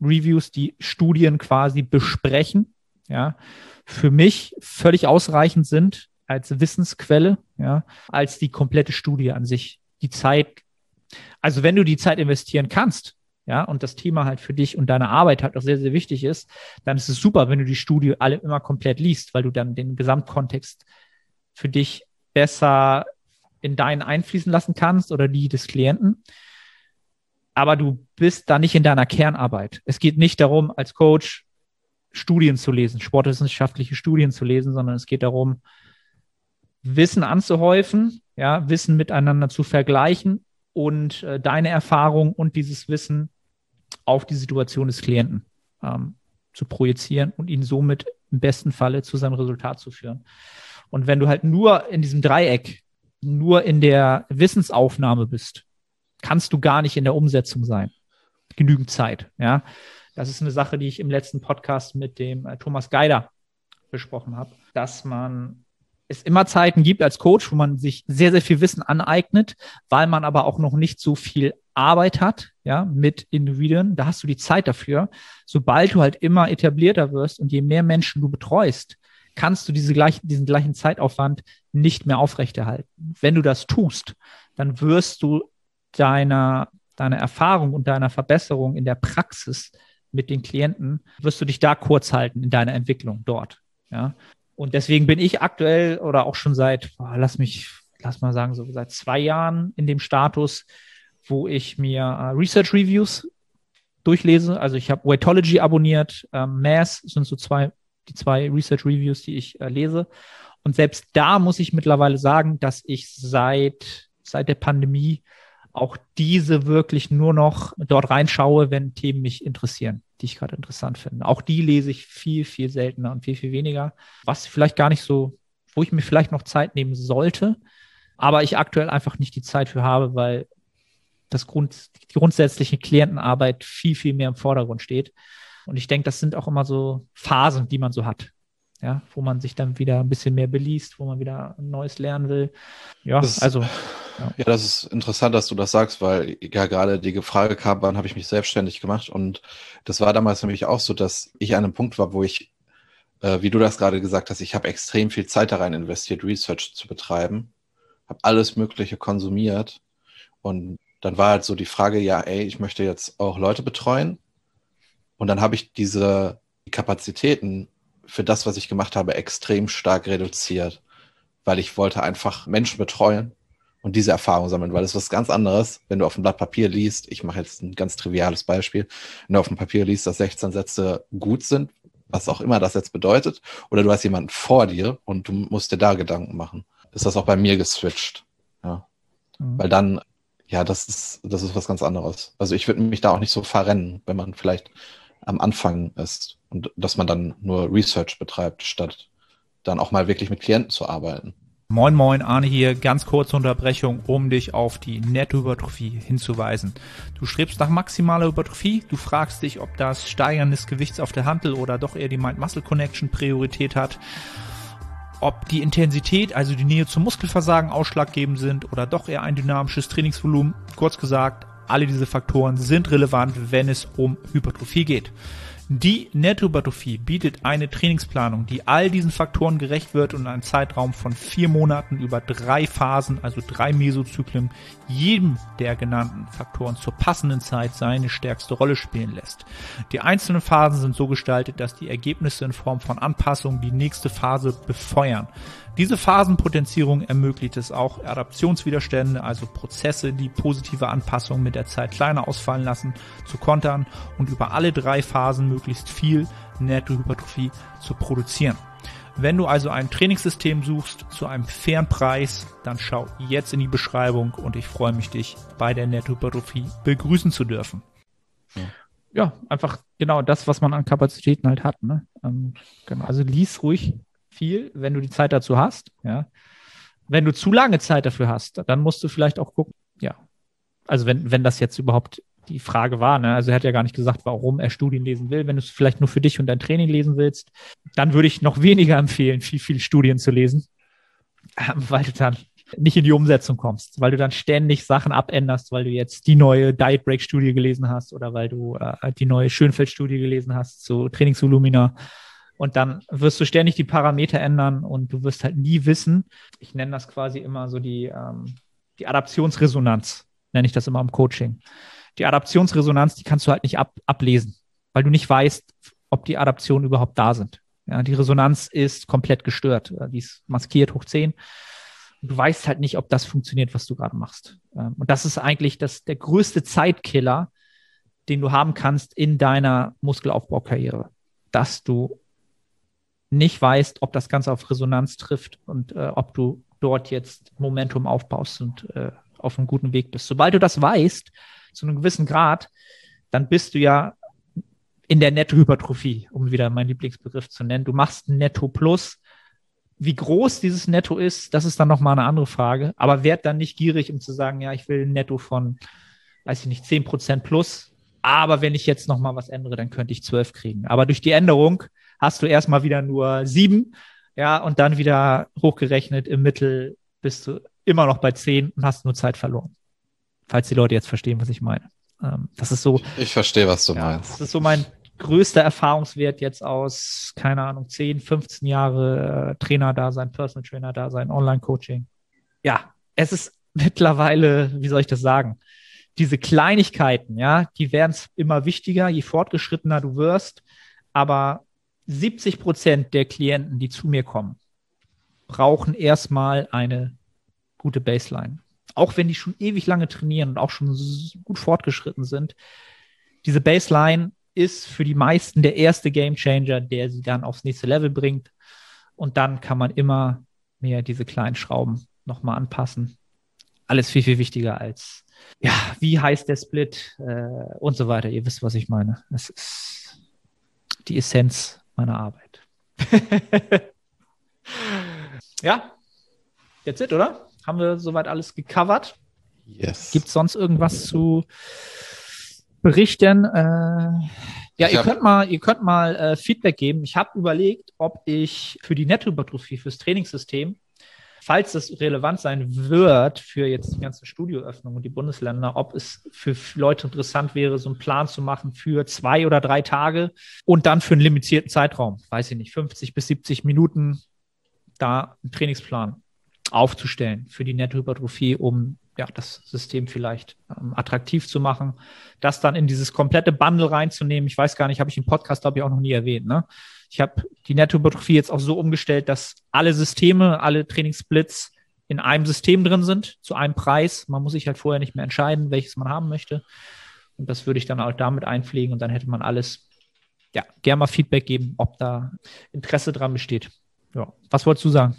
Reviews, die Studien quasi besprechen, ja, für mich völlig ausreichend sind als Wissensquelle, ja, als die komplette Studie an sich. Die Zeit, also wenn du die Zeit investieren kannst, ja, und das Thema halt für dich und deine Arbeit halt auch sehr, sehr wichtig ist, dann ist es super, wenn du die Studie alle immer komplett liest, weil du dann den Gesamtkontext für dich besser in deinen einfließen lassen kannst oder die des Klienten. Aber du bist da nicht in deiner Kernarbeit. Es geht nicht darum, als Coach Studien zu lesen, sportwissenschaftliche Studien zu lesen, sondern es geht darum, Wissen anzuhäufen, ja, Wissen miteinander zu vergleichen und äh, deine Erfahrung und dieses Wissen auf die Situation des Klienten ähm, zu projizieren und ihn somit im besten Falle zu seinem Resultat zu führen. Und wenn du halt nur in diesem Dreieck nur in der Wissensaufnahme bist, kannst du gar nicht in der Umsetzung sein. Genügend Zeit, ja. Das ist eine Sache, die ich im letzten Podcast mit dem äh, Thomas Geider besprochen habe, dass man es immer Zeiten gibt als Coach, wo man sich sehr, sehr viel Wissen aneignet, weil man aber auch noch nicht so viel Arbeit hat, ja, mit Individuen. Da hast du die Zeit dafür. Sobald du halt immer etablierter wirst und je mehr Menschen du betreust, kannst du diese gleich, diesen gleichen Zeitaufwand nicht mehr aufrechterhalten. Wenn du das tust, dann wirst du deiner, deiner Erfahrung und deiner Verbesserung in der Praxis mit den Klienten, wirst du dich da kurz halten in deiner Entwicklung dort. Ja. Und deswegen bin ich aktuell oder auch schon seit, lass mich, lass mal sagen, so seit zwei Jahren in dem Status, wo ich mir uh, Research Reviews durchlese. Also ich habe Weightology abonniert, ähm, Mass sind so zwei die zwei Research Reviews, die ich äh, lese. Und selbst da muss ich mittlerweile sagen, dass ich seit, seit der Pandemie auch diese wirklich nur noch dort reinschaue, wenn Themen mich interessieren, die ich gerade interessant finde. Auch die lese ich viel, viel seltener und viel, viel weniger, was vielleicht gar nicht so, wo ich mir vielleicht noch Zeit nehmen sollte, aber ich aktuell einfach nicht die Zeit für habe, weil das Grund, die grundsätzliche Klientenarbeit viel, viel mehr im Vordergrund steht. Und ich denke, das sind auch immer so Phasen, die man so hat. Ja, wo man sich dann wieder ein bisschen mehr beliest, wo man wieder Neues lernen will. Ja, das, also. Ja. ja. das ist interessant, dass du das sagst, weil ja gerade die Frage kam, wann habe ich mich selbstständig gemacht? Und das war damals nämlich auch so, dass ich an einem Punkt war, wo ich, äh, wie du das gerade gesagt hast, ich habe extrem viel Zeit da rein investiert, Research zu betreiben, habe alles Mögliche konsumiert. Und dann war halt so die Frage, ja, ey, ich möchte jetzt auch Leute betreuen und dann habe ich diese Kapazitäten für das, was ich gemacht habe, extrem stark reduziert, weil ich wollte einfach Menschen betreuen und diese Erfahrung sammeln, weil es ist was ganz anderes, wenn du auf dem Blatt Papier liest, ich mache jetzt ein ganz triviales Beispiel, wenn du auf dem Papier liest, dass 16 Sätze gut sind, was auch immer das jetzt bedeutet, oder du hast jemanden vor dir und du musst dir da Gedanken machen. Ist das auch bei mir geswitcht? Ja. Mhm. Weil dann, ja, das ist, das ist was ganz anderes. Also ich würde mich da auch nicht so verrennen, wenn man vielleicht am Anfang ist und dass man dann nur Research betreibt, statt dann auch mal wirklich mit Klienten zu arbeiten. Moin Moin, Arne hier. Ganz kurze Unterbrechung, um dich auf die Nettohypertrophie hinzuweisen. Du strebst nach maximaler Hypertrophie, du fragst dich, ob das Steigern des Gewichts auf der Handel oder doch eher die Mind-Muscle-Connection Priorität hat, ob die Intensität, also die Nähe zum Muskelversagen ausschlaggebend sind oder doch eher ein dynamisches Trainingsvolumen. Kurz gesagt, alle diese Faktoren sind relevant, wenn es um Hypertrophie geht. Die Nettohypertrophie bietet eine Trainingsplanung, die all diesen Faktoren gerecht wird und einen Zeitraum von vier Monaten über drei Phasen, also drei Mesozyklen, jedem der genannten Faktoren zur passenden Zeit seine stärkste Rolle spielen lässt. Die einzelnen Phasen sind so gestaltet, dass die Ergebnisse in Form von Anpassungen die nächste Phase befeuern. Diese Phasenpotenzierung ermöglicht es auch, Adaptionswiderstände, also Prozesse, die positive Anpassungen mit der Zeit kleiner ausfallen lassen, zu kontern und über alle drei Phasen möglichst viel Nettohypertrophie zu produzieren. Wenn du also ein Trainingssystem suchst zu einem fairen Preis, dann schau jetzt in die Beschreibung und ich freue mich, dich bei der Nettohypertrophie begrüßen zu dürfen. Ja. ja, einfach genau das, was man an Kapazitäten halt hat. Ne? Ähm, genau. Also lies ruhig viel, wenn du die Zeit dazu hast. Ja. Wenn du zu lange Zeit dafür hast, dann musst du vielleicht auch gucken, ja. Also wenn, wenn das jetzt überhaupt die Frage war, ne? also er hat ja gar nicht gesagt, warum er Studien lesen will. Wenn du es vielleicht nur für dich und dein Training lesen willst, dann würde ich noch weniger empfehlen, viel, viel Studien zu lesen, weil du dann nicht in die Umsetzung kommst, weil du dann ständig Sachen abänderst, weil du jetzt die neue Diet Break Studie gelesen hast oder weil du äh, die neue Schönfeld Studie gelesen hast zu Trainingsvolumina und dann wirst du ständig die Parameter ändern und du wirst halt nie wissen. Ich nenne das quasi immer so die, ähm, die Adaptionsresonanz, nenne ich das immer im Coaching. Die Adaptionsresonanz, die kannst du halt nicht ab, ablesen, weil du nicht weißt, ob die Adaptionen überhaupt da sind. Ja, die Resonanz ist komplett gestört. Die ist maskiert hoch 10. Du weißt halt nicht, ob das funktioniert, was du gerade machst. Ähm, und das ist eigentlich das, der größte Zeitkiller, den du haben kannst in deiner Muskelaufbaukarriere, dass du nicht weißt, ob das Ganze auf Resonanz trifft und äh, ob du dort jetzt Momentum aufbaust und äh, auf einem guten Weg bist. Sobald du das weißt, zu einem gewissen Grad, dann bist du ja in der Nettohypertrophie, um wieder meinen Lieblingsbegriff zu nennen. Du machst Netto Plus. Wie groß dieses Netto ist, das ist dann nochmal eine andere Frage. Aber werd dann nicht gierig, um zu sagen, ja, ich will ein Netto von, weiß ich nicht, 10% plus. Aber wenn ich jetzt nochmal was ändere, dann könnte ich 12 kriegen. Aber durch die Änderung hast du erstmal wieder nur sieben, ja, und dann wieder hochgerechnet im Mittel bist du immer noch bei zehn und hast nur Zeit verloren. Falls die Leute jetzt verstehen, was ich meine. Ähm, das ist so. Ich verstehe, was du ja, meinst. Das ist so mein größter Erfahrungswert jetzt aus, keine Ahnung, 10, 15 Jahre äh, Trainer da sein, Personal Trainer da sein, Online-Coaching. Ja, es ist mittlerweile, wie soll ich das sagen? Diese Kleinigkeiten, ja, die werden immer wichtiger, je fortgeschrittener du wirst. Aber 70 Prozent der Klienten, die zu mir kommen, brauchen erstmal eine gute Baseline. Auch wenn die schon ewig lange trainieren und auch schon gut fortgeschritten sind. Diese Baseline ist für die meisten der erste Game Changer, der sie dann aufs nächste Level bringt. Und dann kann man immer mehr diese kleinen Schrauben nochmal anpassen. Alles viel, viel wichtiger als, ja, wie heißt der Split äh, und so weiter. Ihr wisst, was ich meine. Es ist die Essenz meiner Arbeit. ja, that's it, oder? Haben wir soweit alles gecovert? Yes. Gibt es sonst irgendwas zu berichten? Äh, ja, ich ihr könnt mal, ihr könnt mal äh, Feedback geben. Ich habe überlegt, ob ich für die Nettohypertrophie, fürs Trainingssystem, falls es relevant sein wird für jetzt die ganze Studioöffnung und die Bundesländer, ob es für Leute interessant wäre, so einen Plan zu machen für zwei oder drei Tage und dann für einen limitierten Zeitraum, weiß ich nicht, 50 bis 70 Minuten da einen Trainingsplan aufzustellen für die Nettohypertrophie, um ja, das System vielleicht ähm, attraktiv zu machen, das dann in dieses komplette Bundle reinzunehmen. Ich weiß gar nicht, habe ich im Podcast, glaube ich, auch noch nie erwähnt. Ne? Ich habe die Nettohypertrophie jetzt auch so umgestellt, dass alle Systeme, alle Trainingssplits in einem System drin sind, zu einem Preis. Man muss sich halt vorher nicht mehr entscheiden, welches man haben möchte. Und das würde ich dann auch damit einpflegen und dann hätte man alles, ja, gerne mal Feedback geben, ob da Interesse dran besteht. Ja, was wolltest du sagen?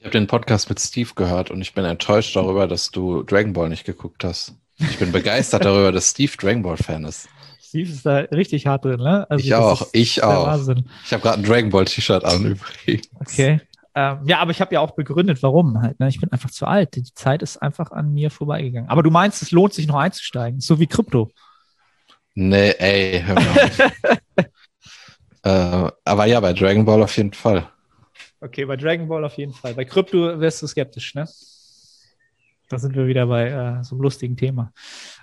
Ich habe den Podcast mit Steve gehört und ich bin enttäuscht darüber, dass du Dragon Ball nicht geguckt hast. Ich bin begeistert darüber, dass Steve Dragon Ball Fan ist. Steve ist da richtig hart drin, ne? Also ich auch, ich auch. Wahnsinn. Ich habe gerade ein Dragon Ball T-Shirt an übrigens. Okay. Ähm, ja, aber ich habe ja auch begründet, warum halt. Ne? Ich bin einfach zu alt. Die Zeit ist einfach an mir vorbeigegangen. Aber du meinst, es lohnt sich noch einzusteigen, so wie Krypto. Nee, ey, hör mal äh, aber ja, bei Dragon Ball auf jeden Fall. Okay, bei Dragon Ball auf jeden Fall. Bei Krypto wirst du skeptisch, ne? Da sind wir wieder bei äh, so einem lustigen Thema.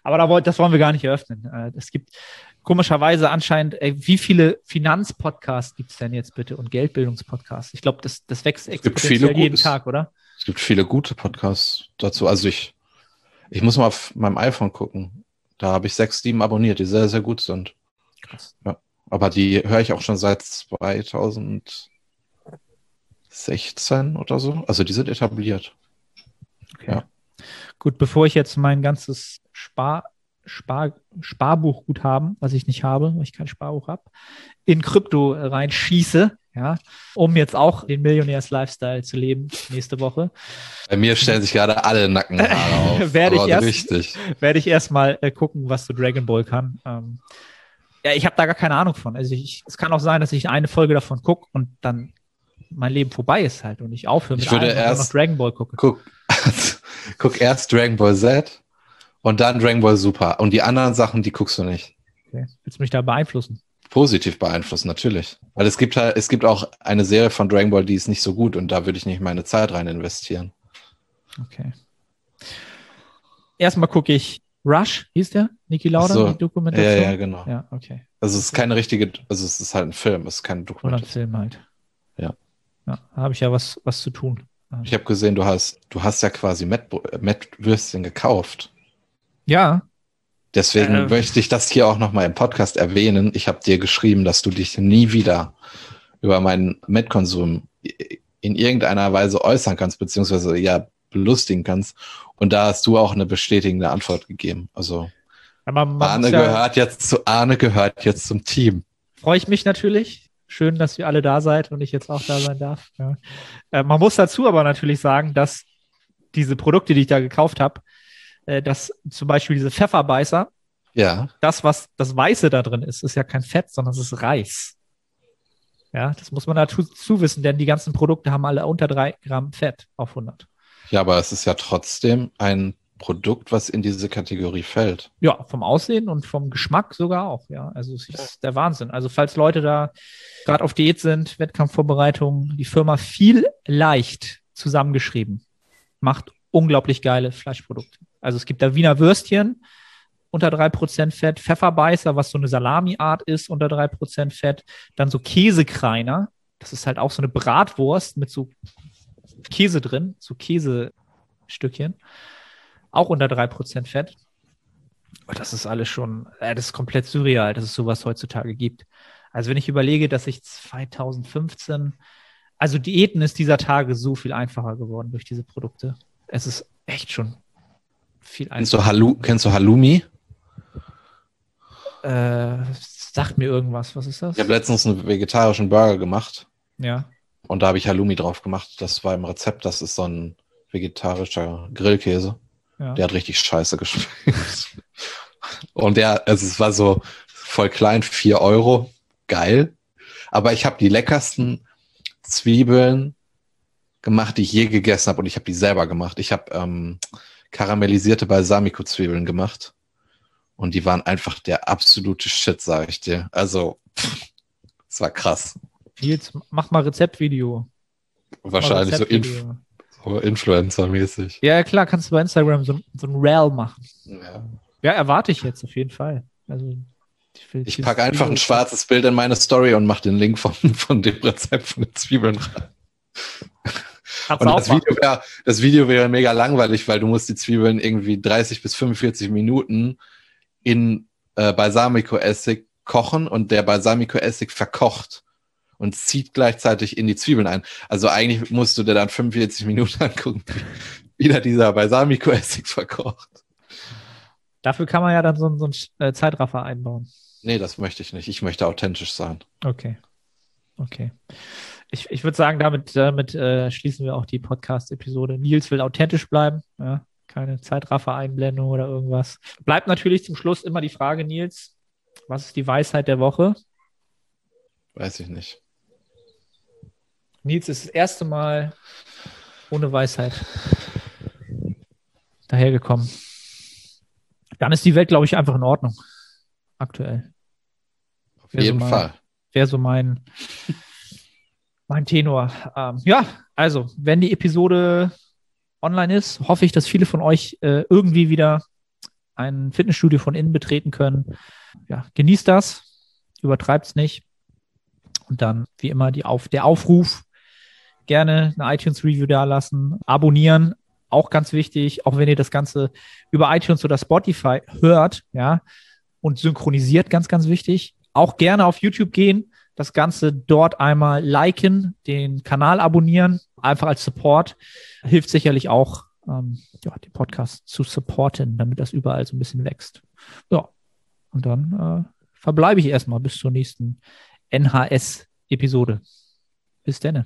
Aber da wollt, das wollen wir gar nicht eröffnen. Äh, es gibt komischerweise anscheinend, ey, wie viele Finanzpodcasts gibt es denn jetzt bitte und Geldbildungspodcasts? Ich glaube, das, das wächst exponentiell jeden Tag, oder? Es gibt viele gute Podcasts dazu. Also ich, ich muss mal auf meinem iPhone gucken. Da habe ich sechs, sieben abonniert, die sehr, sehr gut sind. Krass. Ja. Aber die höre ich auch schon seit 2016 oder so. Also die sind etabliert. Okay. Ja. Gut, bevor ich jetzt mein ganzes Spar, Spar, Sparbuchguthaben, was ich nicht habe, weil ich kein Sparbuch habe, in Krypto reinschieße, ja, um jetzt auch den Millionärs-Lifestyle zu leben nächste Woche. Bei mir stellen sich gerade alle Nackenhaare auf. werde, ich erst, richtig. werde ich erstmal äh, gucken, was so Dragon Ball kann. Ähm, ja, ich habe da gar keine Ahnung von. Also ich, es kann auch sein, dass ich eine Folge davon gucke und dann mein Leben vorbei ist halt und ich aufhöre mit ich würde allem, erst noch Dragon Ball gucke. Guck, guck erst Dragon Ball Z und dann Dragon Ball Super. Und die anderen Sachen, die guckst du nicht. Okay. Willst du mich da beeinflussen? Positiv beeinflussen, natürlich. Weil es gibt halt, es gibt auch eine Serie von Dragon Ball, die ist nicht so gut und da würde ich nicht meine Zeit rein investieren. Okay. Erstmal gucke ich Rush, hieß der? Niki Lauda, so, die Dokumentation? Ja, ja, genau. Ja, okay. Also es ist keine richtige, also es ist halt ein Film, es ist keine Dokumentation. Oder ein Film halt. Ja. Ja, da habe ich ja was, was zu tun. Ich habe gesehen, du hast, du hast ja quasi Met-Würstchen gekauft. Ja. Deswegen äh, möchte ich das hier auch nochmal im Podcast erwähnen. Ich habe dir geschrieben, dass du dich nie wieder über meinen Met-Konsum in irgendeiner Weise äußern kannst, beziehungsweise ja belustigen kannst. Und da hast du auch eine bestätigende Antwort gegeben. Also Arne ja, gehört jetzt zu Arne gehört jetzt zum Team. Freue ich mich natürlich. Schön, dass ihr alle da seid und ich jetzt auch da sein darf. Ja. Äh, man muss dazu aber natürlich sagen, dass diese Produkte, die ich da gekauft habe, äh, dass zum Beispiel diese Pfefferbeißer, ja. das, was das Weiße da drin ist, ist ja kein Fett, sondern es ist Reis. Ja, das muss man dazu wissen, denn die ganzen Produkte haben alle unter drei Gramm Fett auf 100. Ja, aber es ist ja trotzdem ein Produkt, was in diese Kategorie fällt. Ja, vom Aussehen und vom Geschmack sogar auch, ja. Also es ist der Wahnsinn. Also falls Leute da gerade auf Diät sind, Wettkampfvorbereitung, die Firma viel leicht zusammengeschrieben. Macht unglaublich geile Fleischprodukte. Also es gibt da Wiener Würstchen unter drei Prozent Fett, Pfefferbeißer, was so eine Salami-Art ist, unter drei Prozent Fett, dann so Käsekreiner. Das ist halt auch so eine Bratwurst mit so Käse drin, so Käsestückchen. Auch unter 3% Fett. Und das ist alles schon, äh, das ist komplett surreal, dass es sowas heutzutage gibt. Also wenn ich überlege, dass ich 2015, also Diäten ist dieser Tage so viel einfacher geworden durch diese Produkte. Es ist echt schon viel einfacher. Kennst du, Halu kennst du Halloumi? Äh, sagt mir irgendwas. Was ist das? Ich habe letztens einen vegetarischen Burger gemacht. Ja. Und da habe ich Halloumi drauf gemacht. Das war im Rezept. Das ist so ein vegetarischer Grillkäse. Ja. Der hat richtig scheiße geschmeckt. Und der, also es war so voll klein, vier Euro. Geil. Aber ich habe die leckersten Zwiebeln gemacht, die ich je gegessen habe. Und ich habe die selber gemacht. Ich habe ähm, karamellisierte Balsamico-Zwiebeln gemacht. Und die waren einfach der absolute Shit, sage ich dir. Also, es war krass. Nils, mach mal Rezeptvideo. Wahrscheinlich so, Inf so Influencer-mäßig. Ja, klar, kannst du bei Instagram so, so ein Rail machen. Ja. ja, erwarte ich jetzt auf jeden Fall. Also, ich, ich packe einfach ein schwarzes Bild in meine Story und mache den Link von, von dem Rezept von den Zwiebeln rein. Und das Video, wär, das Video wäre mega langweilig, weil du musst die Zwiebeln irgendwie 30 bis 45 Minuten in äh, Balsamico-Essig kochen und der Balsamico-Essig verkocht und zieht gleichzeitig in die Zwiebeln ein. Also eigentlich musst du dir dann 45 Minuten angucken, wie da dieser Balsamico-Essig verkocht. Dafür kann man ja dann so, so einen äh, Zeitraffer einbauen. Nee, das möchte ich nicht. Ich möchte authentisch sein. Okay. Okay. Ich, ich würde sagen, damit, damit äh, schließen wir auch die Podcast-Episode. Nils will authentisch bleiben. Ja? Keine Zeitraffer-Einblendung oder irgendwas. Bleibt natürlich zum Schluss immer die Frage, Nils, was ist die Weisheit der Woche? Weiß ich nicht. Nils ist das erste Mal ohne Weisheit dahergekommen. Dann ist die Welt, glaube ich, einfach in Ordnung. Aktuell. Auf jeden so Fall. Wäre so mein, mein Tenor. Ähm, ja, also, wenn die Episode online ist, hoffe ich, dass viele von euch äh, irgendwie wieder ein Fitnessstudio von innen betreten können. Ja, genießt das, übertreibt es nicht. Und dann, wie immer, die Auf der Aufruf, gerne eine iTunes-Review da lassen, abonnieren, auch ganz wichtig, auch wenn ihr das Ganze über iTunes oder Spotify hört, ja, und synchronisiert, ganz, ganz wichtig. Auch gerne auf YouTube gehen, das Ganze dort einmal liken, den Kanal abonnieren, einfach als Support. Hilft sicherlich auch, ähm, ja, den Podcast zu supporten, damit das überall so ein bisschen wächst. Ja, und dann äh, verbleibe ich erstmal bis zur nächsten NHS-Episode. Bis denne.